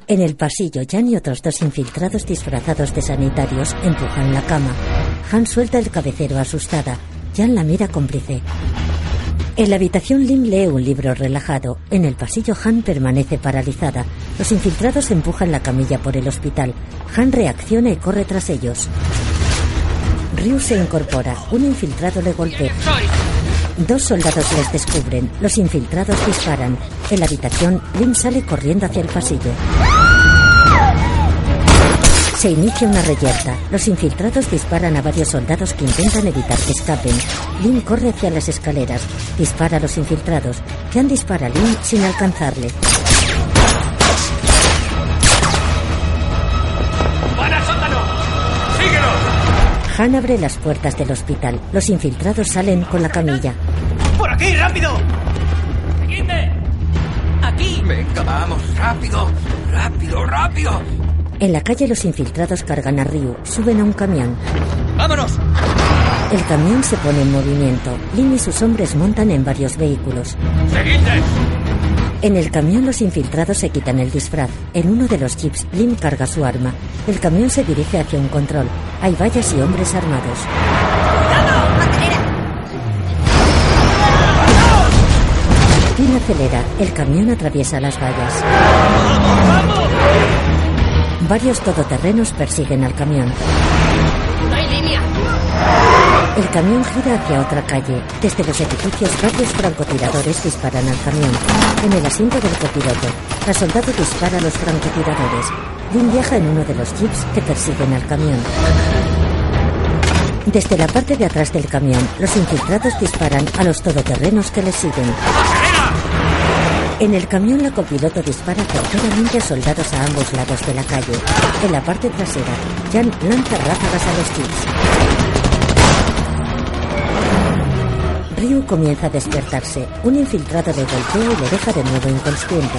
En el pasillo, Jan y otros dos infiltrados disfrazados de sanitarios empujan la cama. Han suelta el cabecero asustada. Jan la mira cómplice. En la habitación, Lim lee un libro relajado. En el pasillo, Han permanece paralizada. Los infiltrados empujan la camilla por el hospital. Han reacciona y corre tras ellos. Ryu se incorpora. Un infiltrado le golpea. Dos soldados les descubren. Los infiltrados disparan. En la habitación, Lim sale corriendo hacia el pasillo. Se inicia una reyerta. Los infiltrados disparan a varios soldados que intentan evitar que escapen. Lim corre hacia las escaleras. Dispara a los infiltrados. Jan dispara a Lim sin alcanzarle. ¡Van al sótano! ¡Síguenos! Han abre las puertas del hospital. Los infiltrados salen con la camilla. ¡Por aquí, rápido! ¡Seguidme! ¡Aquí! Venga, vamos, rápido, rápido, rápido. En la calle los infiltrados cargan a Ryu. Suben a un camión. ¡Vámonos! El camión se pone en movimiento. Lim y sus hombres montan en varios vehículos. ¡Seguidme! En el camión los infiltrados se quitan el disfraz. En uno de los jeeps, Lim carga su arma. El camión se dirige hacia un control. Hay vallas y hombres armados. Lim acelera. El camión atraviesa las vallas. Varios todoterrenos persiguen al camión. ¡No hay línea! El camión gira hacia otra calle. Desde los edificios, varios francotiradores disparan al camión. En el asiento del copiloto, la soldado dispara a los francotiradores. Lynn viaja en uno de los jeeps que persiguen al camión. Desde la parte de atrás del camión, los infiltrados disparan a los todoterrenos que les siguen. En el camión, la copiloto dispara certeramente a soldados a ambos lados de la calle. En la parte trasera, Jan lanza ráfagas a los jeeps. Ryu comienza a despertarse. Un infiltrado le golpea y le deja de nuevo inconsciente.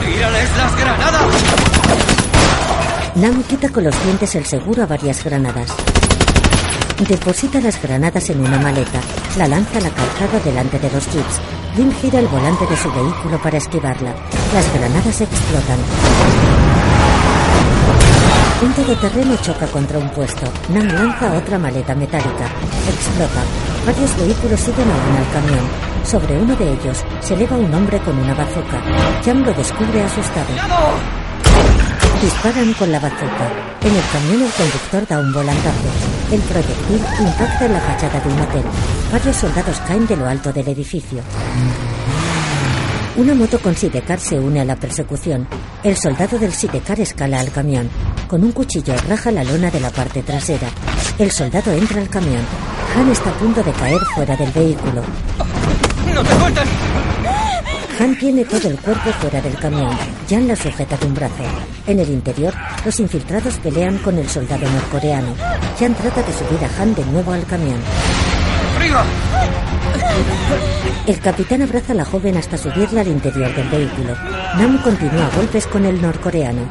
¡Tírales las granadas! Nam quita con los dientes el seguro a varias granadas. Deposita las granadas en una maleta. La lanza a la calzada delante de los jeeps. Jim gira el volante de su vehículo para esquivarla. Las granadas explotan. Un todoterreno choca contra un puesto. Nam lanza otra maleta metálica. Explota. Varios vehículos siguen aún al camión. Sobre uno de ellos se eleva un hombre con una bazooka. Jam lo descubre asustado. Disparan con la bazooka. En el camión el conductor da un volantazo. El proyectil impacta en la fachada de un hotel. Varios soldados caen de lo alto del edificio. Una moto con sidecar se une a la persecución. El soldado del sidecar escala al camión. Con un cuchillo raja la lona de la parte trasera. El soldado entra al camión. Han está a punto de caer fuera del vehículo. ¡No te sueltan! Han tiene todo el cuerpo fuera del camión. Jan la sujeta de un brazo. En el interior, los infiltrados pelean con el soldado norcoreano. Jan trata de subir a Han de nuevo al camión. ¡Arriba! El capitán abraza a la joven hasta subirla al interior del vehículo. Nam continúa a golpes con el norcoreano.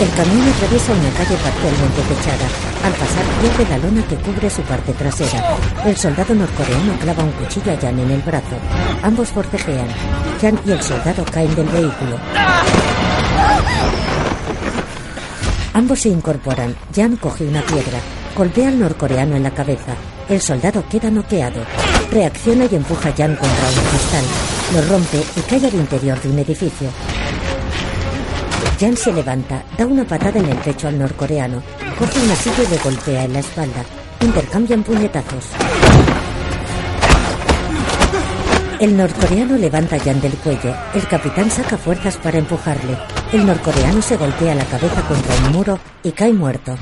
El camión atraviesa una calle parcialmente techada. Al pasar pierde la lona que cubre su parte trasera. El soldado norcoreano clava un cuchillo a Jan en el brazo. Ambos forcejean. Jan y el soldado caen del vehículo. Ambos se incorporan. Jan coge una piedra. Golpea al norcoreano en la cabeza. El soldado queda noqueado. Reacciona y empuja a Jan contra un cristal. Lo rompe y cae al interior de un edificio. Jan se levanta, da una patada en el pecho al norcoreano, coge una silla y le golpea en la espalda. Intercambian puñetazos. El norcoreano levanta a Jan del cuello. El capitán saca fuerzas para empujarle. El norcoreano se golpea la cabeza contra un muro y cae muerto.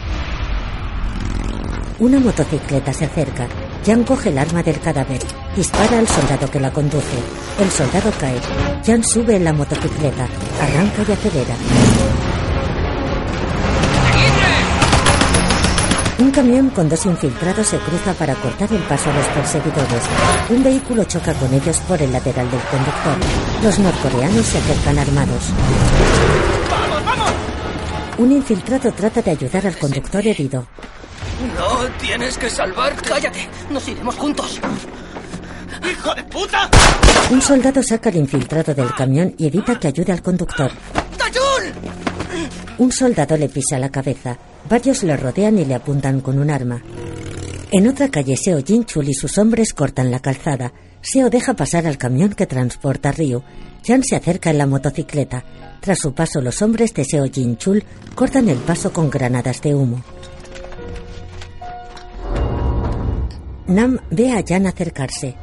Una motocicleta se acerca. Jan coge el arma del cadáver. Dispara al soldado que la conduce. El soldado cae. Jan sube en la motocicleta. Arranca y acelera. Un camión con dos infiltrados se cruza para cortar el paso a los perseguidores. Un vehículo choca con ellos por el lateral del conductor. Los norcoreanos se acercan armados. Un infiltrado trata de ayudar al conductor herido. No, tienes que salvarte. ¡Cállate! ¡Nos iremos juntos! ¡Hijo de puta! Un soldado saca al infiltrado del camión y evita que ayude al conductor. ¡Tayun! Un soldado le pisa la cabeza. Varios le rodean y le apuntan con un arma. En otra calle, Seo Jinchul y sus hombres cortan la calzada. Seo deja pasar al camión que transporta a Ryu. Jan se acerca en la motocicleta. Tras su paso, los hombres de Seo Jinchul cortan el paso con granadas de humo. Nam ve a Jan acercarse.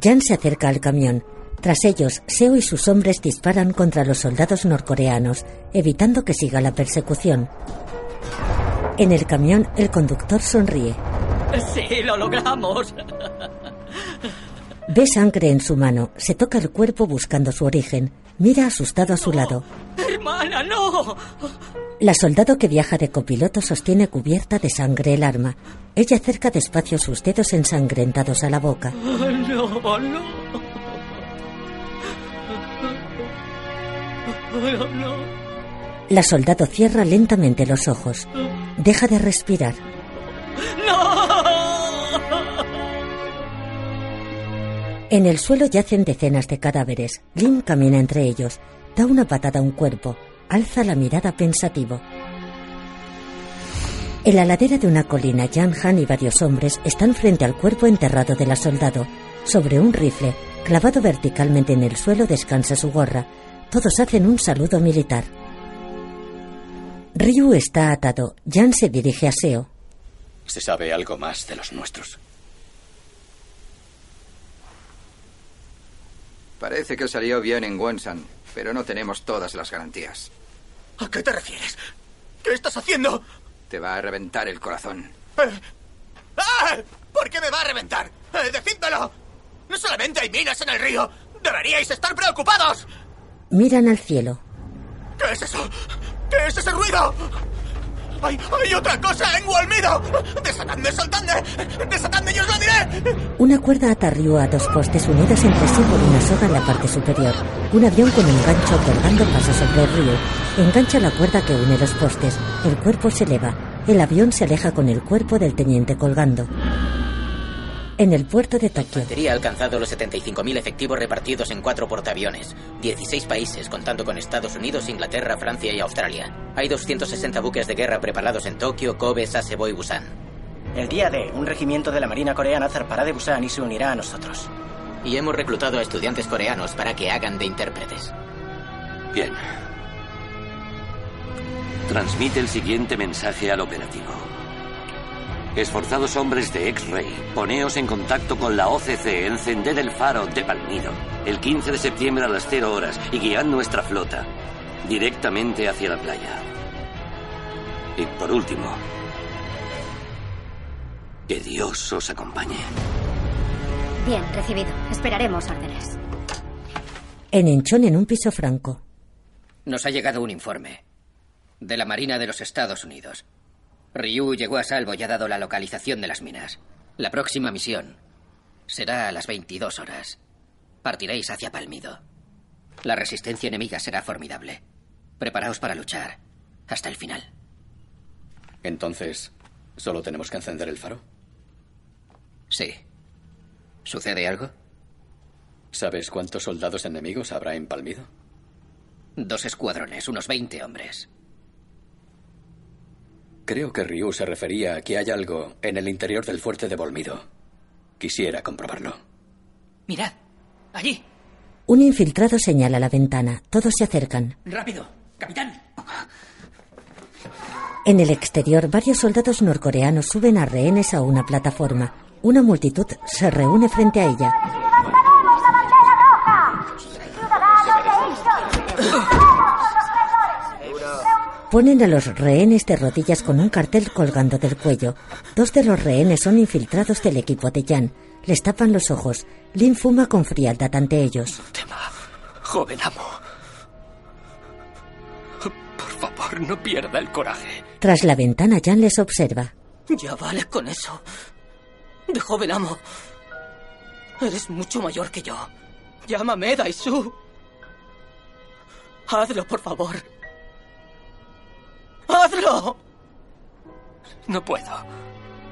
Jan se acerca al camión. Tras ellos, Seo y sus hombres disparan contra los soldados norcoreanos, evitando que siga la persecución. En el camión, el conductor sonríe. Sí, lo logramos. Ve sangre en su mano, se toca el cuerpo buscando su origen. Mira asustado a su lado. ¡Hermana, no! La soldado que viaja de copiloto sostiene cubierta de sangre el arma. Ella acerca despacio sus dedos ensangrentados a la boca. No, no. No, no. La soldado cierra lentamente los ojos. Deja de respirar. En el suelo yacen decenas de cadáveres. Lim camina entre ellos, da una patada a un cuerpo, alza la mirada pensativo. En la ladera de una colina, Jan Han y varios hombres están frente al cuerpo enterrado de la soldado. Sobre un rifle, clavado verticalmente en el suelo, descansa su gorra. Todos hacen un saludo militar. Ryu está atado. Jan se dirige a Seo. ¿Se sabe algo más de los nuestros? Parece que salió bien en Wonsan, pero no tenemos todas las garantías. ¿A qué te refieres? ¿Qué estás haciendo? Te va a reventar el corazón. Eh. ¡Ah! ¿Por qué me va a reventar? Eh, ¡Decídmelo! No solamente hay minas en el río. ¡Deberíais estar preocupados! Miran al cielo. ¿Qué es eso? ¿Qué es ese ruido? ¡Hay, hay otra cosa en Walmido! ¡Desatadme, soltadme! ¡Desatadme, yo os lo diré! Una cuerda ata a dos postes unidos entre sí por una soga en la parte superior. Un avión con un gancho colgando pasa sobre el río. Engancha la cuerda que une los postes. El cuerpo se eleva. El avión se aleja con el cuerpo del teniente colgando. En el puerto de Tokio. Infantería ha alcanzado los 75.000 efectivos repartidos en cuatro portaaviones. 16 países, contando con Estados Unidos, Inglaterra, Francia y Australia. Hay 260 buques de guerra preparados en Tokio, Kobe, Sasebo y Busan. El día D, un regimiento de la Marina coreana zarpará de Busan y se unirá a nosotros. Y hemos reclutado a estudiantes coreanos para que hagan de intérpretes. Bien. Transmite el siguiente mensaje al operativo. Esforzados hombres de X-Ray, poneos en contacto con la OCC, encended el faro de Palmido, el 15 de septiembre a las 0 horas y guiad nuestra flota directamente hacia la playa. Y por último, que Dios os acompañe. Bien, recibido. Esperaremos órdenes. En Enchón, en un piso franco. Nos ha llegado un informe de la Marina de los Estados Unidos. Ryu llegó a salvo y ha dado la localización de las minas. La próxima misión será a las 22 horas. Partiréis hacia Palmido. La resistencia enemiga será formidable. Preparaos para luchar hasta el final. Entonces, ¿solo tenemos que encender el faro? Sí. ¿Sucede algo? ¿Sabes cuántos soldados enemigos habrá en Palmido? Dos escuadrones, unos 20 hombres. Creo que Ryu se refería a que hay algo en el interior del fuerte de Volmido. Quisiera comprobarlo. Mirad, allí. Un infiltrado señala la ventana. Todos se acercan. Rápido, capitán. En el exterior, varios soldados norcoreanos suben a rehenes a una plataforma. Una multitud se reúne frente a ella. Ponen a los rehenes de rodillas con un cartel colgando del cuello. Dos de los rehenes son infiltrados del equipo de Jan. Les tapan los ojos. Lin fuma con frialdad ante ellos. Tema, joven amo. Por favor, no pierda el coraje. Tras la ventana, Jan les observa. Ya vale con eso. De joven amo. Eres mucho mayor que yo. Llámame Daisu. Hazlo, por favor. ¡Hazlo! No puedo.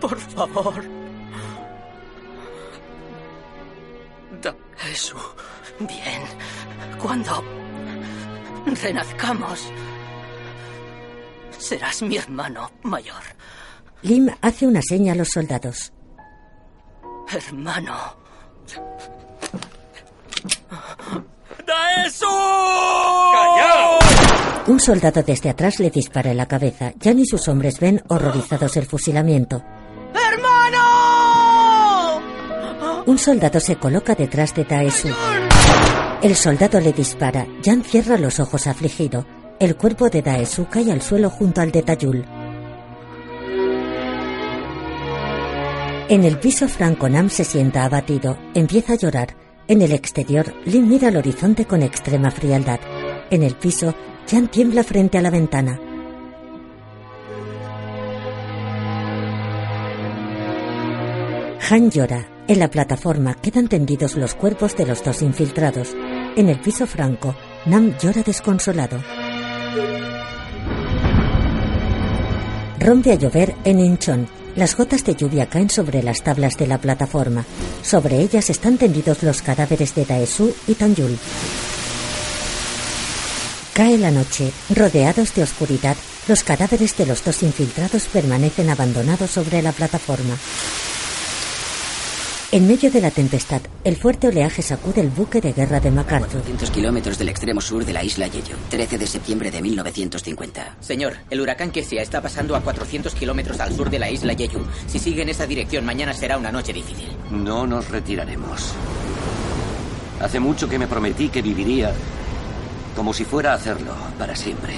Por favor. Da eso. Bien. Cuando renazcamos, serás mi hermano mayor. Lim hace una seña a los soldados. Hermano. ¡Daesu! ¡Callaos! Un soldado desde atrás le dispara en la cabeza. Jan y sus hombres ven horrorizados el fusilamiento. ¡Hermano! Un soldado se coloca detrás de Daesu. El soldado le dispara. Jan cierra los ojos afligido. El cuerpo de Daesu cae al suelo junto al de Tayul. En el piso Franco Nam se sienta abatido. Empieza a llorar. En el exterior, Lin mira al horizonte con extrema frialdad. En el piso, Jan tiembla frente a la ventana. Han llora. En la plataforma quedan tendidos los cuerpos de los dos infiltrados. En el piso franco, Nam llora desconsolado. Rompe a llover en Incheon. Las gotas de lluvia caen sobre las tablas de la plataforma. Sobre ellas están tendidos los cadáveres de Daesu y Tanyul. Cae la noche. Rodeados de oscuridad, los cadáveres de los dos infiltrados permanecen abandonados sobre la plataforma. En medio de la tempestad, el fuerte oleaje sacude el buque de guerra de MacArthur. 400 kilómetros del extremo sur de la isla Yeyo, 13 de septiembre de 1950. Señor, el huracán Kesia está pasando a 400 kilómetros al sur de la isla Jeju. Si sigue en esa dirección, mañana será una noche difícil. No nos retiraremos. Hace mucho que me prometí que viviría como si fuera a hacerlo para siempre.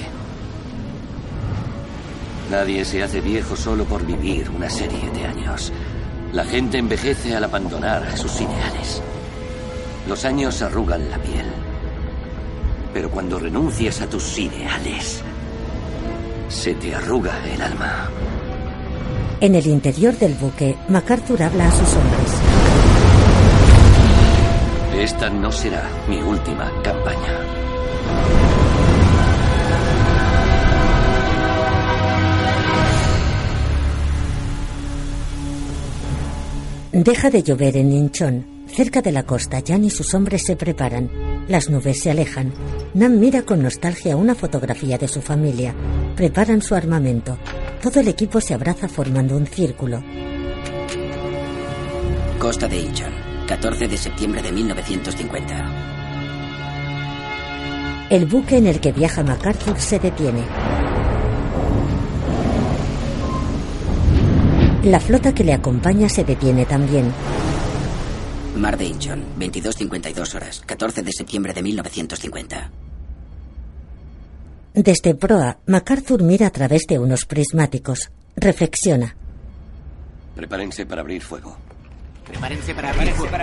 Nadie se hace viejo solo por vivir una serie de años. La gente envejece al abandonar sus ideales. Los años arrugan la piel. Pero cuando renuncias a tus ideales, se te arruga el alma. En el interior del buque, MacArthur habla a sus hombres. Esta no será mi última campaña. Deja de llover en Incheon. Cerca de la costa, Jan y sus hombres se preparan. Las nubes se alejan. Nam mira con nostalgia una fotografía de su familia. Preparan su armamento. Todo el equipo se abraza formando un círculo. Costa de Incheon, 14 de septiembre de 1950. El buque en el que viaja MacArthur se detiene. La flota que le acompaña se detiene también. Mar de Incheon, 22.52 horas, 14 de septiembre de 1950. Desde proa, MacArthur mira a través de unos prismáticos. Reflexiona. Prepárense para abrir fuego. Prepárense para abrir fuego.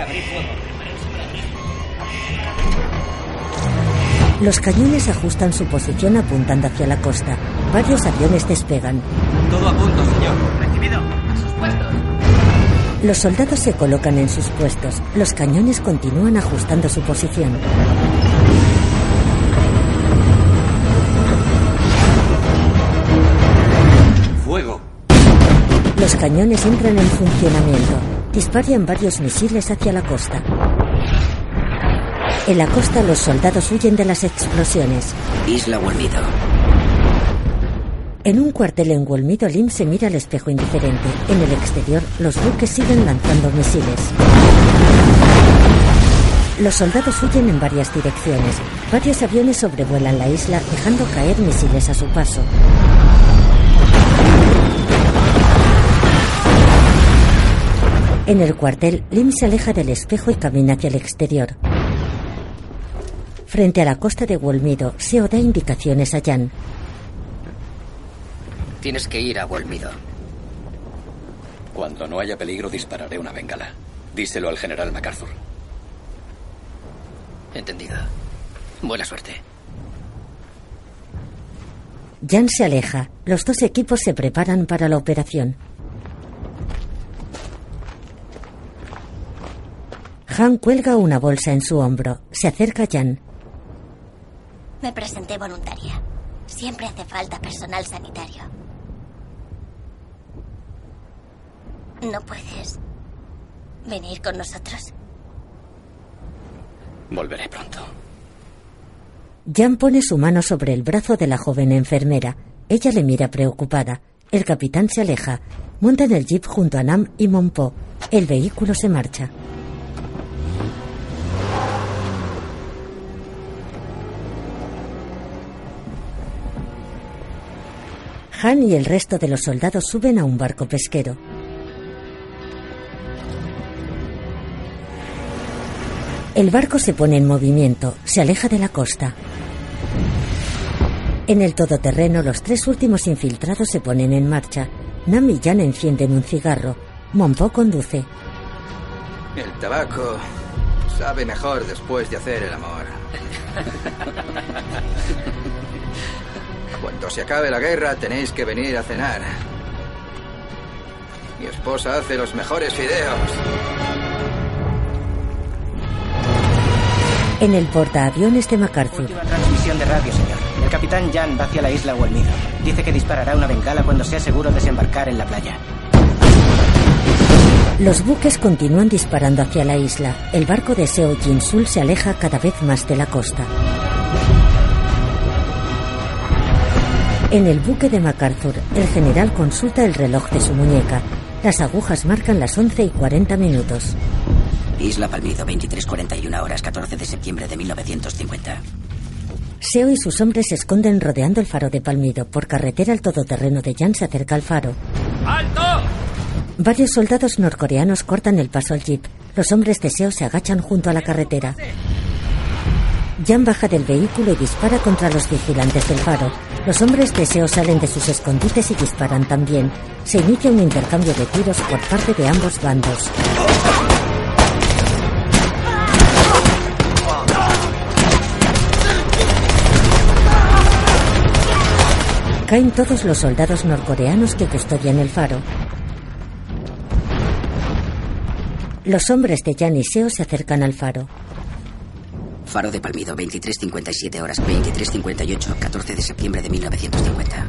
Los cañones ajustan su posición apuntando hacia la costa. Varios aviones despegan. Todo a punto, señor. Recibido. A sus puestos. Los soldados se colocan en sus puestos. Los cañones continúan ajustando su posición. ¡Fuego! Los cañones entran en funcionamiento. Disparan varios misiles hacia la costa. En la costa los soldados huyen de las explosiones. Isla Wolmido. En un cuartel en Wolmido, Lim se mira al espejo indiferente. En el exterior, los buques siguen lanzando misiles. Los soldados huyen en varias direcciones. Varios aviones sobrevuelan la isla, dejando caer misiles a su paso. En el cuartel, Lim se aleja del espejo y camina hacia el exterior. Frente a la costa de Wolmido, Seo da indicaciones a Jan. Tienes que ir a Wolmido. Cuando no haya peligro, dispararé una bengala. Díselo al general MacArthur. Entendido. Buena suerte. Jan se aleja. Los dos equipos se preparan para la operación. Han cuelga una bolsa en su hombro. Se acerca a Jan. Me presenté voluntaria. Siempre hace falta personal sanitario. ¿No puedes venir con nosotros? Volveré pronto. Jan pone su mano sobre el brazo de la joven enfermera. Ella le mira preocupada. El capitán se aleja. Monta en el jeep junto a Nam y Monpo. El vehículo se marcha. Han y el resto de los soldados suben a un barco pesquero. El barco se pone en movimiento, se aleja de la costa. En el todoterreno, los tres últimos infiltrados se ponen en marcha. Nam y Jan encienden un cigarro. Monpo conduce. El tabaco sabe mejor después de hacer el amor. Cuando se acabe la guerra tenéis que venir a cenar. Mi esposa hace los mejores fideos. En el portaaviones de MacArthur. Última transmisión de radio, señor. El capitán Jan va hacia la isla Olmido. Dice que disparará una bengala cuando sea seguro desembarcar en la playa. Los buques continúan disparando hacia la isla. El barco de Seo Jin-sul se aleja cada vez más de la costa. En el buque de MacArthur, el general consulta el reloj de su muñeca. Las agujas marcan las 11 y 40 minutos. Isla Palmido, 23.41 horas, 14 de septiembre de 1950. Seo y sus hombres se esconden rodeando el faro de Palmido. Por carretera, el todoterreno de Jan se acerca al faro. ¡Alto! Varios soldados norcoreanos cortan el paso al jeep. Los hombres de Seo se agachan junto a la carretera. Jan baja del vehículo y dispara contra los vigilantes del faro. Los hombres de Seo salen de sus escondites y disparan también. Se inicia un intercambio de tiros por parte de ambos bandos. Caen todos los soldados norcoreanos que custodian el faro. Los hombres de Jan y Seo se acercan al faro. Faro de Palmido, 23.57 horas, 23.58, 14 de septiembre de 1950.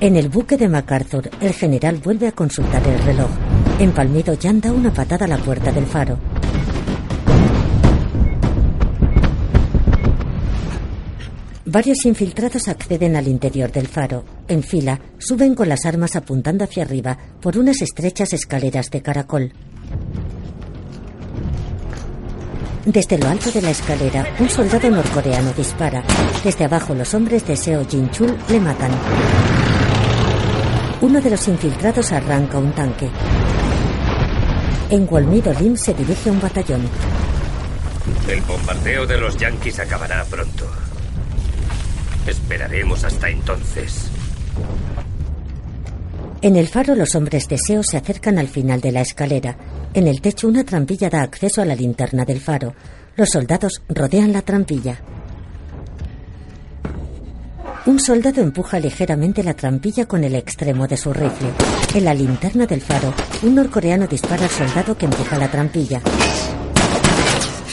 En el buque de MacArthur, el general vuelve a consultar el reloj. En Palmido, Jan da una patada a la puerta del faro. Varios infiltrados acceden al interior del faro. En fila, suben con las armas apuntando hacia arriba por unas estrechas escaleras de caracol. Desde lo alto de la escalera, un soldado norcoreano dispara. Desde abajo, los hombres de Seo Jin-chul le matan. Uno de los infiltrados arranca un tanque. En Wolmido Lim se dirige un batallón. El bombardeo de los yanquis acabará pronto. Esperaremos hasta entonces. En el faro los hombres de Seo se acercan al final de la escalera. En el techo una trampilla da acceso a la linterna del faro. Los soldados rodean la trampilla. Un soldado empuja ligeramente la trampilla con el extremo de su rifle. En la linterna del faro, un norcoreano dispara al soldado que empuja la trampilla.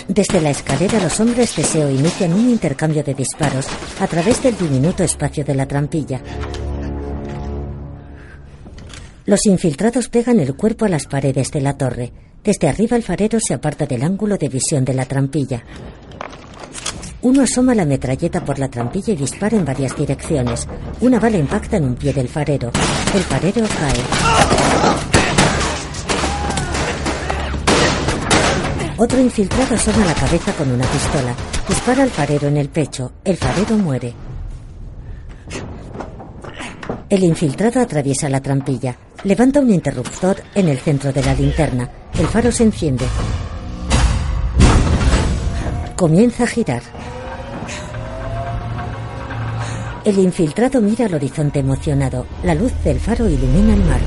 Desde la escalera los hombres de Seo inician un intercambio de disparos a través del diminuto espacio de la trampilla. Los infiltrados pegan el cuerpo a las paredes de la torre. Desde arriba el farero se aparta del ángulo de visión de la trampilla. Uno asoma la metralleta por la trampilla y dispara en varias direcciones. Una bala impacta en un pie del farero. El farero cae. Otro infiltrado asoma la cabeza con una pistola. Dispara al farero en el pecho. El farero muere. El infiltrado atraviesa la trampilla. Levanta un interruptor en el centro de la linterna. El faro se enciende. Comienza a girar. El infiltrado mira al horizonte emocionado. La luz del faro ilumina el mar.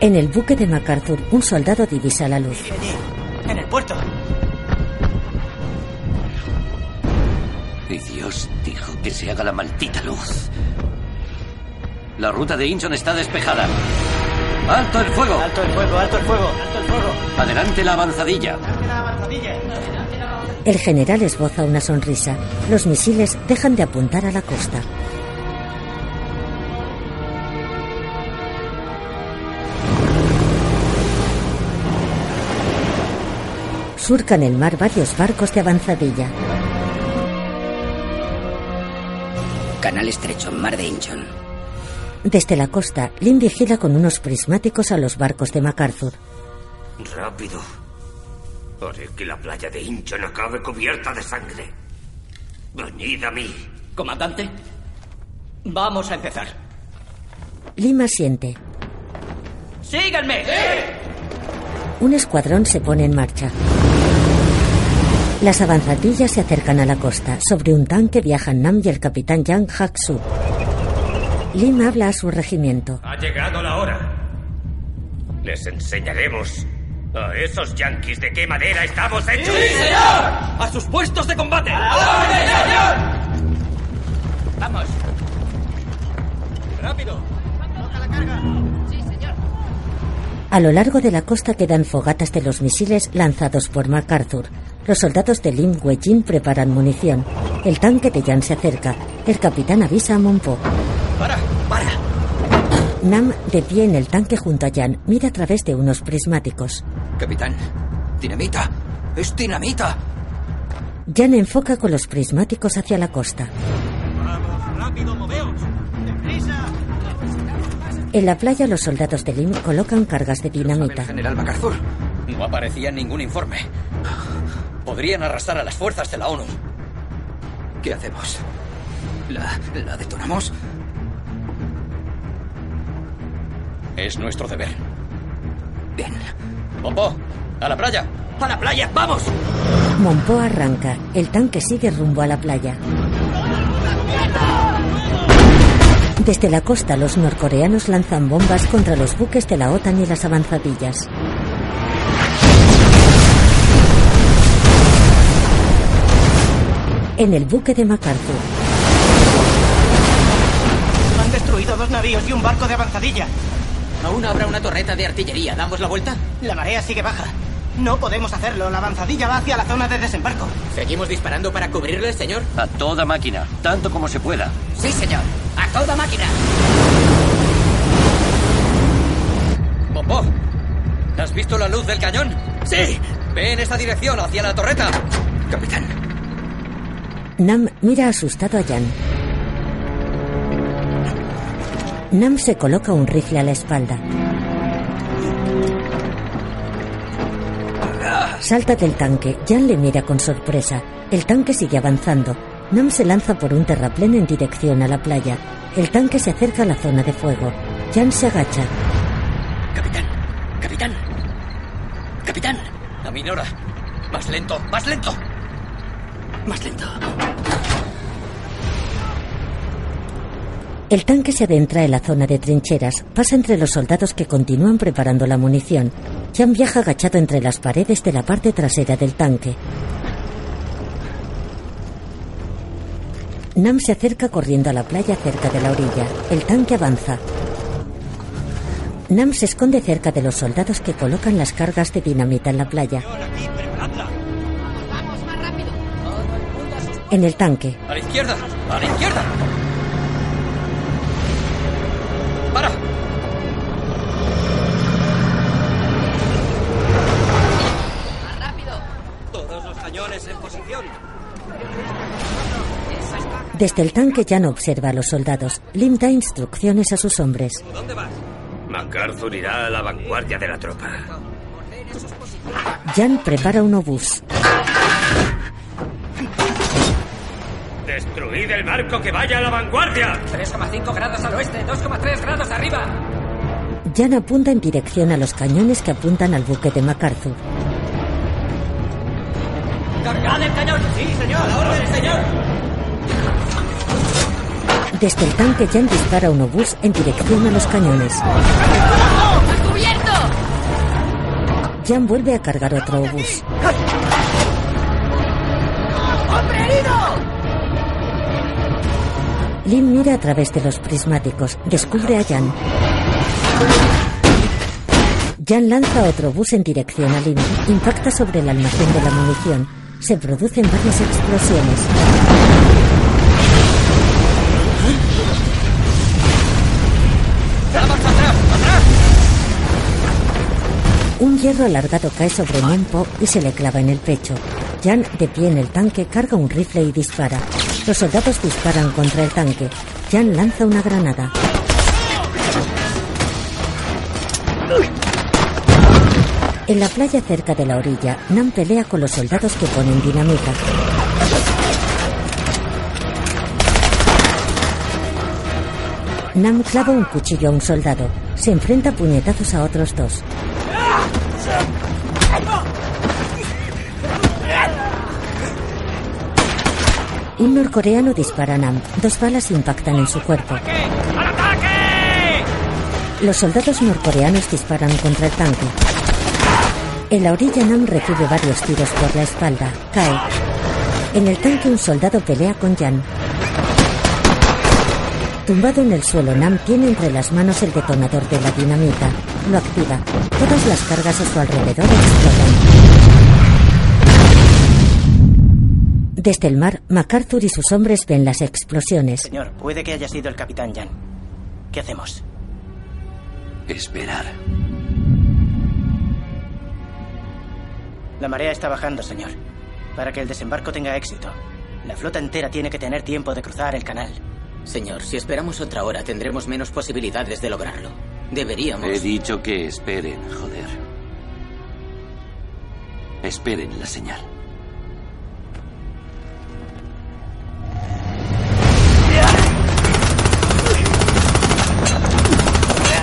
En el buque de MacArthur, un soldado divisa la luz. En el puerto. Y Dios dijo que se haga la maldita luz. La ruta de Incheon está despejada. ¡Alto el fuego! Alto el fuego, alto el fuego, alto el fuego. Adelante la avanzadilla. El general esboza una sonrisa. Los misiles dejan de apuntar a la costa. Surcan el mar varios barcos de avanzadilla. Canal estrecho, mar de Incheon. Desde la costa, Lin vigila con unos prismáticos a los barcos de MacArthur. Rápido. Haré que la playa de Incheon acabe cubierta de sangre. Venid a mí. Comandante, vamos a empezar. Lima siente. ¡Síganme! Un escuadrón se pone en marcha. Las avanzadillas se acercan a la costa. Sobre un tanque viajan Nam y el capitán Yang Hak-su. Lim habla a su regimiento. Ha llegado la hora. Les enseñaremos a esos yanquis de qué manera estamos hechos. ¡A sus puestos de combate! Vamos. ¡Rápido! A lo largo de la costa quedan fogatas de los misiles lanzados por MacArthur. Los soldados de Lim Wejin preparan munición. El tanque de Jan se acerca. El capitán avisa a Monpo. ¡Para! ¡Para! Nam, de pie en el tanque junto a Jan, mira a través de unos prismáticos. Capitán, dinamita. Es dinamita. Jan enfoca con los prismáticos hacia la costa. ¡Vamos, rápido, moveos! ¡Deprisa! En la playa los soldados de Lim colocan cargas de dinamita. General MacArthur. No aparecía ningún informe. Podrían arrastrar a las fuerzas de la ONU. ¿Qué hacemos? ¿La, la detonamos? Es nuestro deber. Bien. Pompo, a la playa. ¡A la playa! ¡Vamos! Monpo arranca. El tanque sigue rumbo a la playa. Desde la costa los norcoreanos lanzan bombas contra los buques de la OTAN y las avanzadillas. En el buque de MacArthur, Han destruido dos navíos y un barco de avanzadilla. Aún habrá una torreta de artillería. ¿Damos la vuelta? La marea sigue baja. No podemos hacerlo. La avanzadilla va hacia la zona de desembarco. ¿Seguimos disparando para cubrirle, señor? A toda máquina, tanto como se pueda. Sí, señor. A toda máquina. Pompo, ¿has visto la luz del cañón? ¡Sí! Ve en esta dirección, hacia la torreta. Capitán. Nam mira asustado a Jan. Nam se coloca un rifle a la espalda. Salta del tanque. Jan le mira con sorpresa. El tanque sigue avanzando. Nam se lanza por un terraplén en dirección a la playa. El tanque se acerca a la zona de fuego. Jan se agacha. Capitán, capitán, capitán. A mi Nora. Más lento, más lento. Más lento. El tanque se adentra en la zona de trincheras, pasa entre los soldados que continúan preparando la munición. Jan viaja agachado entre las paredes de la parte trasera del tanque. Nam se acerca corriendo a la playa cerca de la orilla. El tanque avanza. Nam se esconde cerca de los soldados que colocan las cargas de dinamita en la playa. En el tanque, A la izquierda, a la izquierda. Para. Todos los cañones en posición. desde el tanque Jan observa a los soldados. Lim da instrucciones a sus hombres. ¿Dónde vas? MacArthur irá a la vanguardia de la tropa. Jan prepara un obús. ¡Destruid el barco que vaya a la vanguardia! 3,5 grados al oeste, 2,3 grados arriba. Jan apunta en dirección a los cañones que apuntan al buque de MacArthur. ¡Cargad el cañón! ¡Sí, señor! ¡A la orden, señor! Desde el tanque Jan dispara un obús en dirección a los cañones. ¡Al cubierto! Jan vuelve a cargar otro obús. ¡Hombre Lim mira a través de los prismáticos. Descubre a Jan. Jan lanza otro bus en dirección a Lim. Impacta sobre el almacén de la munición. Se producen varias explosiones. Un hierro alargado cae sobre Monpo y se le clava en el pecho. Jan, de pie en el tanque, carga un rifle y dispara. Los soldados disparan contra el tanque. Jan lanza una granada. En la playa cerca de la orilla, Nam pelea con los soldados que ponen dinamita. Nam clava un cuchillo a un soldado. Se enfrenta a puñetazos a otros dos. Un norcoreano dispara a Nam. Dos balas impactan en su cuerpo. ¡Al ataque! Los soldados norcoreanos disparan contra el tanque. En la orilla Nam recibe varios tiros por la espalda. Cae. En el tanque un soldado pelea con Jan. Tumbado en el suelo, Nam tiene entre las manos el detonador de la dinamita. Lo activa. Todas las cargas a su alrededor explotan. Desde el mar, MacArthur y sus hombres ven las explosiones. Señor, puede que haya sido el capitán Jan. ¿Qué hacemos? Esperar. La marea está bajando, señor. Para que el desembarco tenga éxito, la flota entera tiene que tener tiempo de cruzar el canal. Señor, si esperamos otra hora tendremos menos posibilidades de lograrlo. Deberíamos... He dicho que esperen, joder. Esperen la señal.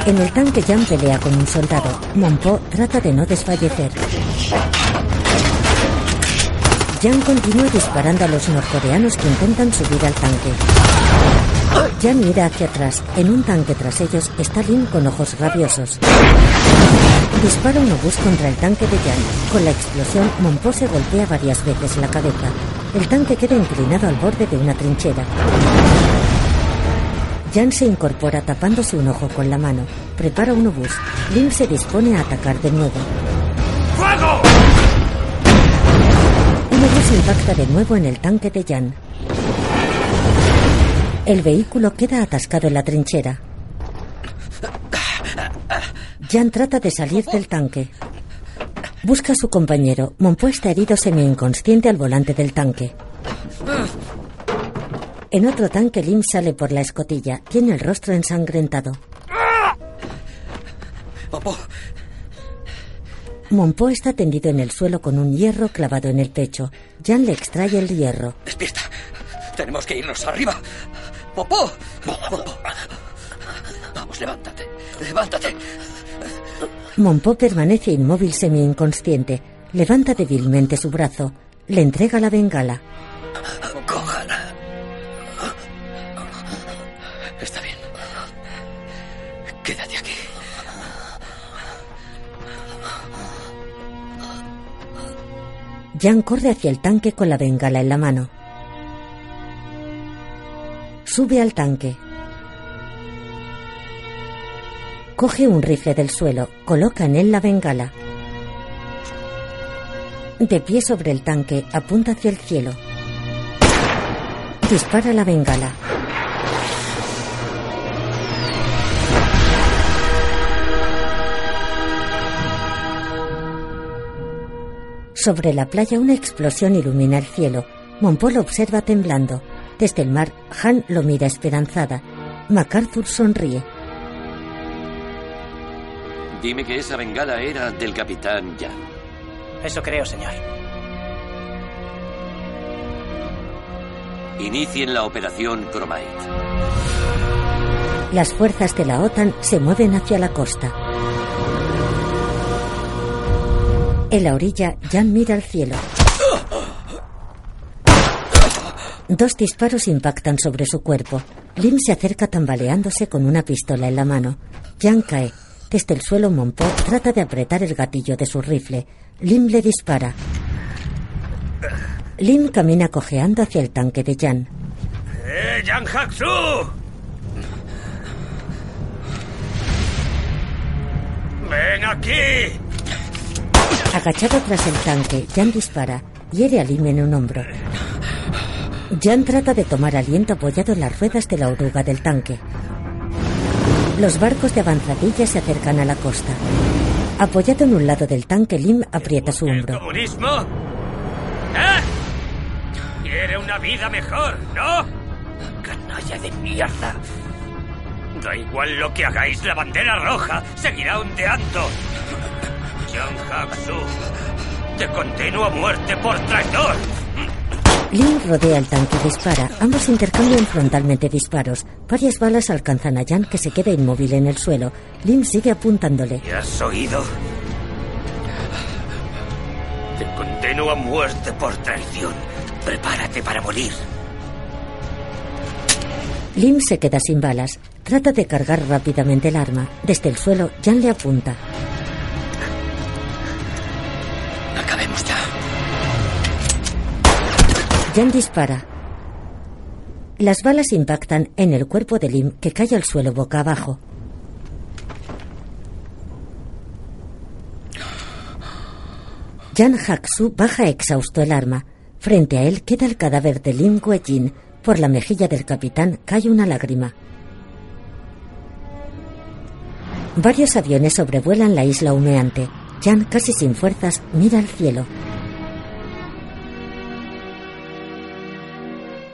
En el tanque Jan pelea con un soldado. Monpo trata de no desfallecer. Jan continúa disparando a los norcoreanos que intentan subir al tanque. Jan mira hacia atrás. En un tanque tras ellos está Lin con ojos rabiosos. Dispara un obús contra el tanque de Jan. Con la explosión, Monpo se golpea varias veces la cabeza. El tanque queda inclinado al borde de una trinchera. Jan se incorpora tapándose un ojo con la mano. Prepara un obús. Lin se dispone a atacar de nuevo. ¡Fuego! Un obús impacta de nuevo en el tanque de Jan. El vehículo queda atascado en la trinchera. Jan trata de salir del tanque. Busca a su compañero. Monpo está herido semi-inconsciente al volante del tanque. En otro tanque, Lim sale por la escotilla. Tiene el rostro ensangrentado. Popo, Monpo está tendido en el suelo con un hierro clavado en el pecho. Jan le extrae el hierro. despierta. Tenemos que irnos arriba. Popo. Popo. Vamos, levántate. Levántate. Monpo permanece inmóvil semi-inconsciente. Levanta débilmente su brazo. Le entrega la bengala. Cójala. Jan corre hacia el tanque con la bengala en la mano. Sube al tanque. Coge un rifle del suelo, coloca en él la bengala. De pie sobre el tanque, apunta hacia el cielo. Dispara la bengala. Sobre la playa una explosión ilumina el cielo. Monpol observa temblando. Desde el mar, Han lo mira esperanzada. MacArthur sonríe. Dime que esa bengala era del capitán Jan. Eso creo, señor. Inicien la operación Chromite. Las fuerzas de la OTAN se mueven hacia la costa. En la orilla, Jan mira al cielo. Dos disparos impactan sobre su cuerpo. Lim se acerca tambaleándose con una pistola en la mano. Jan cae. Desde el suelo, Monpo trata de apretar el gatillo de su rifle. Lim le dispara. Lim camina cojeando hacia el tanque de Jan. ¡Eh, Jan Haksu! ¡Ven aquí! Agachado tras el tanque, Jan dispara. Hiere a Lim en un hombro. Jan trata de tomar aliento apoyado en las ruedas de la oruga del tanque. Los barcos de avanzadilla se acercan a la costa. Apoyado en un lado del tanque, Lim aprieta su hombro. ¿Comunismo? ¿Eh? Quiere una vida mejor, ¿no? Canalla de mierda. Da igual lo que hagáis, la bandera roja seguirá ondeando. Jan Haksu, te condeno a muerte por traidor. Lim rodea el tanque y dispara. Ambos intercambian frontalmente disparos. Varias balas alcanzan a Jan, que se queda inmóvil en el suelo. Lim sigue apuntándole. ¿Me has oído? Te condeno a muerte por traición. Prepárate para morir. Lim se queda sin balas. Trata de cargar rápidamente el arma. Desde el suelo, Jan le apunta. Acabemos ya. Jan dispara. Las balas impactan en el cuerpo de Lim que cae al suelo boca abajo. Jan Haksu baja exhausto el arma. Frente a él queda el cadáver de Lim Guejin. Por la mejilla del capitán cae una lágrima. Varios aviones sobrevuelan la isla humeante. Jan, casi sin fuerzas, mira al cielo.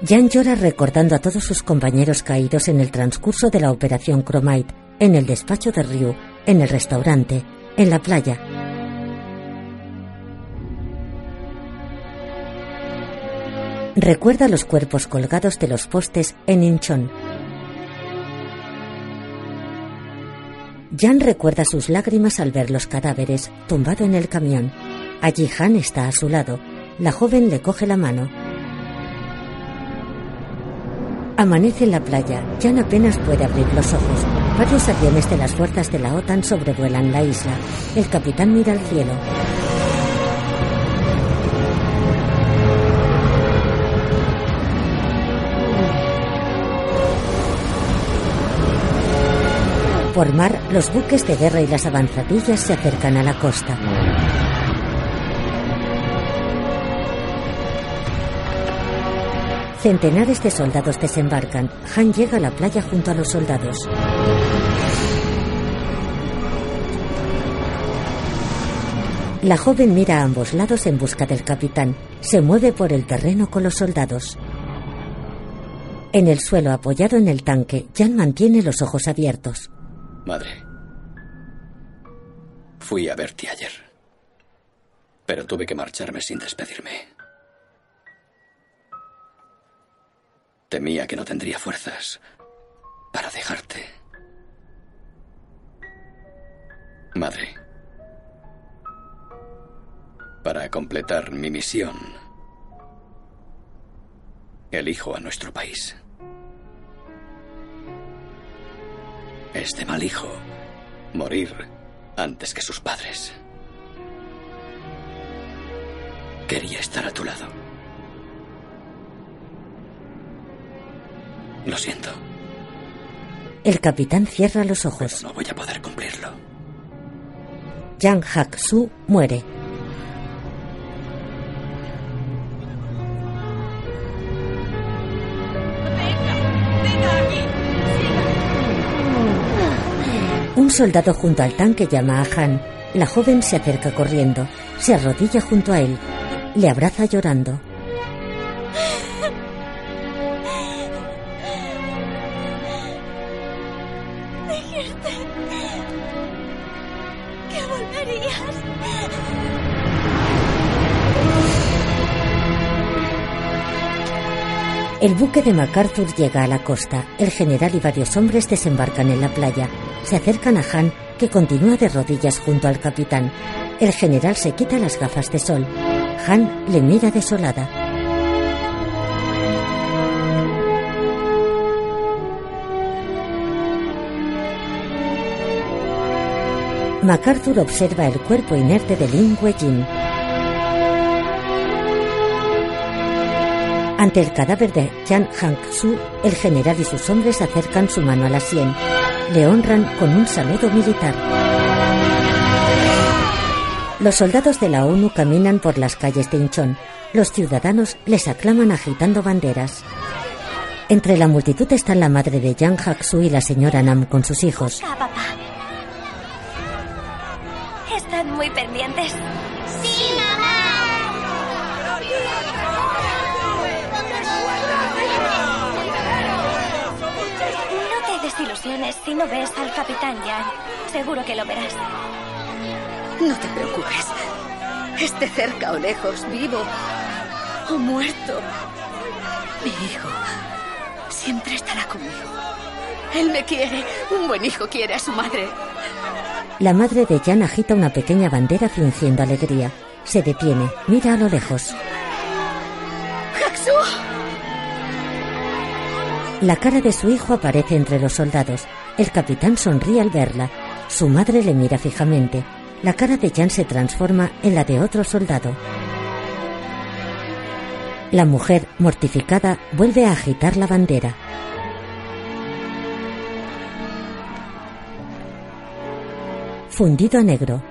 Jan llora recordando a todos sus compañeros caídos en el transcurso de la operación Chromite, en el despacho de Ryu, en el restaurante, en la playa. Recuerda los cuerpos colgados de los postes en Incheon. Jan recuerda sus lágrimas al ver los cadáveres, tumbado en el camión. Allí Han está a su lado. La joven le coge la mano. Amanece en la playa. Jan apenas puede abrir los ojos. Varios aviones de las fuerzas de la OTAN sobrevuelan la isla. El capitán mira al cielo. Por mar, los buques de guerra y las avanzadillas se acercan a la costa. Centenares de soldados desembarcan. Han llega a la playa junto a los soldados. La joven mira a ambos lados en busca del capitán. Se mueve por el terreno con los soldados. En el suelo apoyado en el tanque, Jan mantiene los ojos abiertos. Madre, fui a verte ayer, pero tuve que marcharme sin despedirme. Temía que no tendría fuerzas para dejarte. Madre, para completar mi misión, elijo a nuestro país. Este mal hijo morir antes que sus padres. Quería estar a tu lado. Lo siento. El capitán cierra los ojos. No voy a poder cumplirlo. Yang Hak-su muere. Un soldado junto al tanque llama a Han. La joven se acerca corriendo. Se arrodilla junto a él. Le abraza llorando. Dijiste que volverías. El buque de MacArthur llega a la costa. El general y varios hombres desembarcan en la playa. Se acercan a Han, que continúa de rodillas junto al capitán. El general se quita las gafas de sol. Han le mira desolada. MacArthur observa el cuerpo inerte de Lin Wei-jin. Ante el cadáver de Jan Hang-su, el general y sus hombres acercan su mano a la sien. Le honran con un saludo militar. Los soldados de la ONU caminan por las calles de Incheon. Los ciudadanos les aclaman agitando banderas. Entre la multitud están la madre de Jan Hak-su y la señora Nam con sus hijos. Papá. Están muy pendientes. Si no ves al capitán Jan. Seguro que lo verás. No te preocupes. Esté cerca o lejos, vivo o muerto. Mi hijo siempre estará conmigo. Él me quiere. Un buen hijo quiere a su madre. La madre de Jan agita una pequeña bandera fingiendo alegría. Se detiene, mira a lo lejos. La cara de su hijo aparece entre los soldados. El capitán sonríe al verla. Su madre le mira fijamente. La cara de Jan se transforma en la de otro soldado. La mujer, mortificada, vuelve a agitar la bandera. Fundido a negro.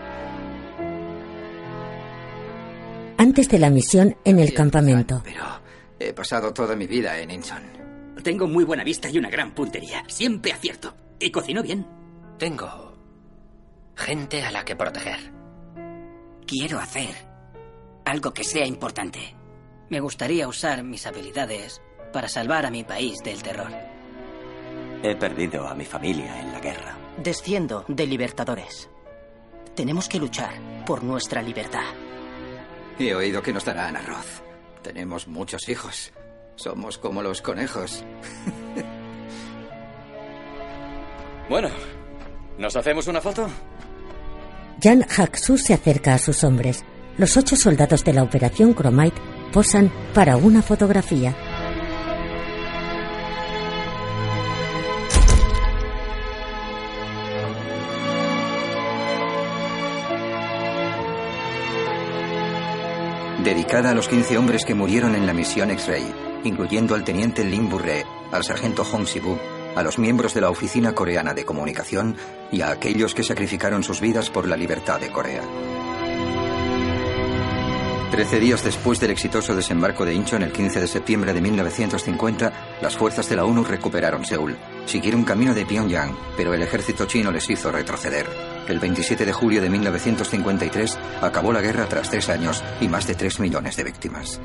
Antes de la misión en el campamento. He pasado toda mi vida en Inson. Tengo muy buena vista y una gran puntería. Siempre acierto. Y cocino bien. Tengo gente a la que proteger. Quiero hacer algo que sea importante. Me gustaría usar mis habilidades para salvar a mi país del terror. He perdido a mi familia en la guerra. Desciendo de libertadores. Tenemos que luchar por nuestra libertad. He oído que nos darán arroz. Tenemos muchos hijos. Somos como los conejos. Bueno, ¿nos hacemos una foto? Jan Haxu se acerca a sus hombres. Los ocho soldados de la Operación Chromite posan para una fotografía. Dedicada a los 15 hombres que murieron en la misión X-Ray, incluyendo al teniente Lin Burre, al sargento Hong Si-bu, a los miembros de la Oficina Coreana de Comunicación y a aquellos que sacrificaron sus vidas por la libertad de Corea. Trece días después del exitoso desembarco de Incheon el 15 de septiembre de 1950, las fuerzas de la ONU recuperaron Seúl. Siguieron camino de Pyongyang, pero el ejército chino les hizo retroceder. El 27 de julio de 1953 acabó la guerra tras tres años y más de tres millones de víctimas.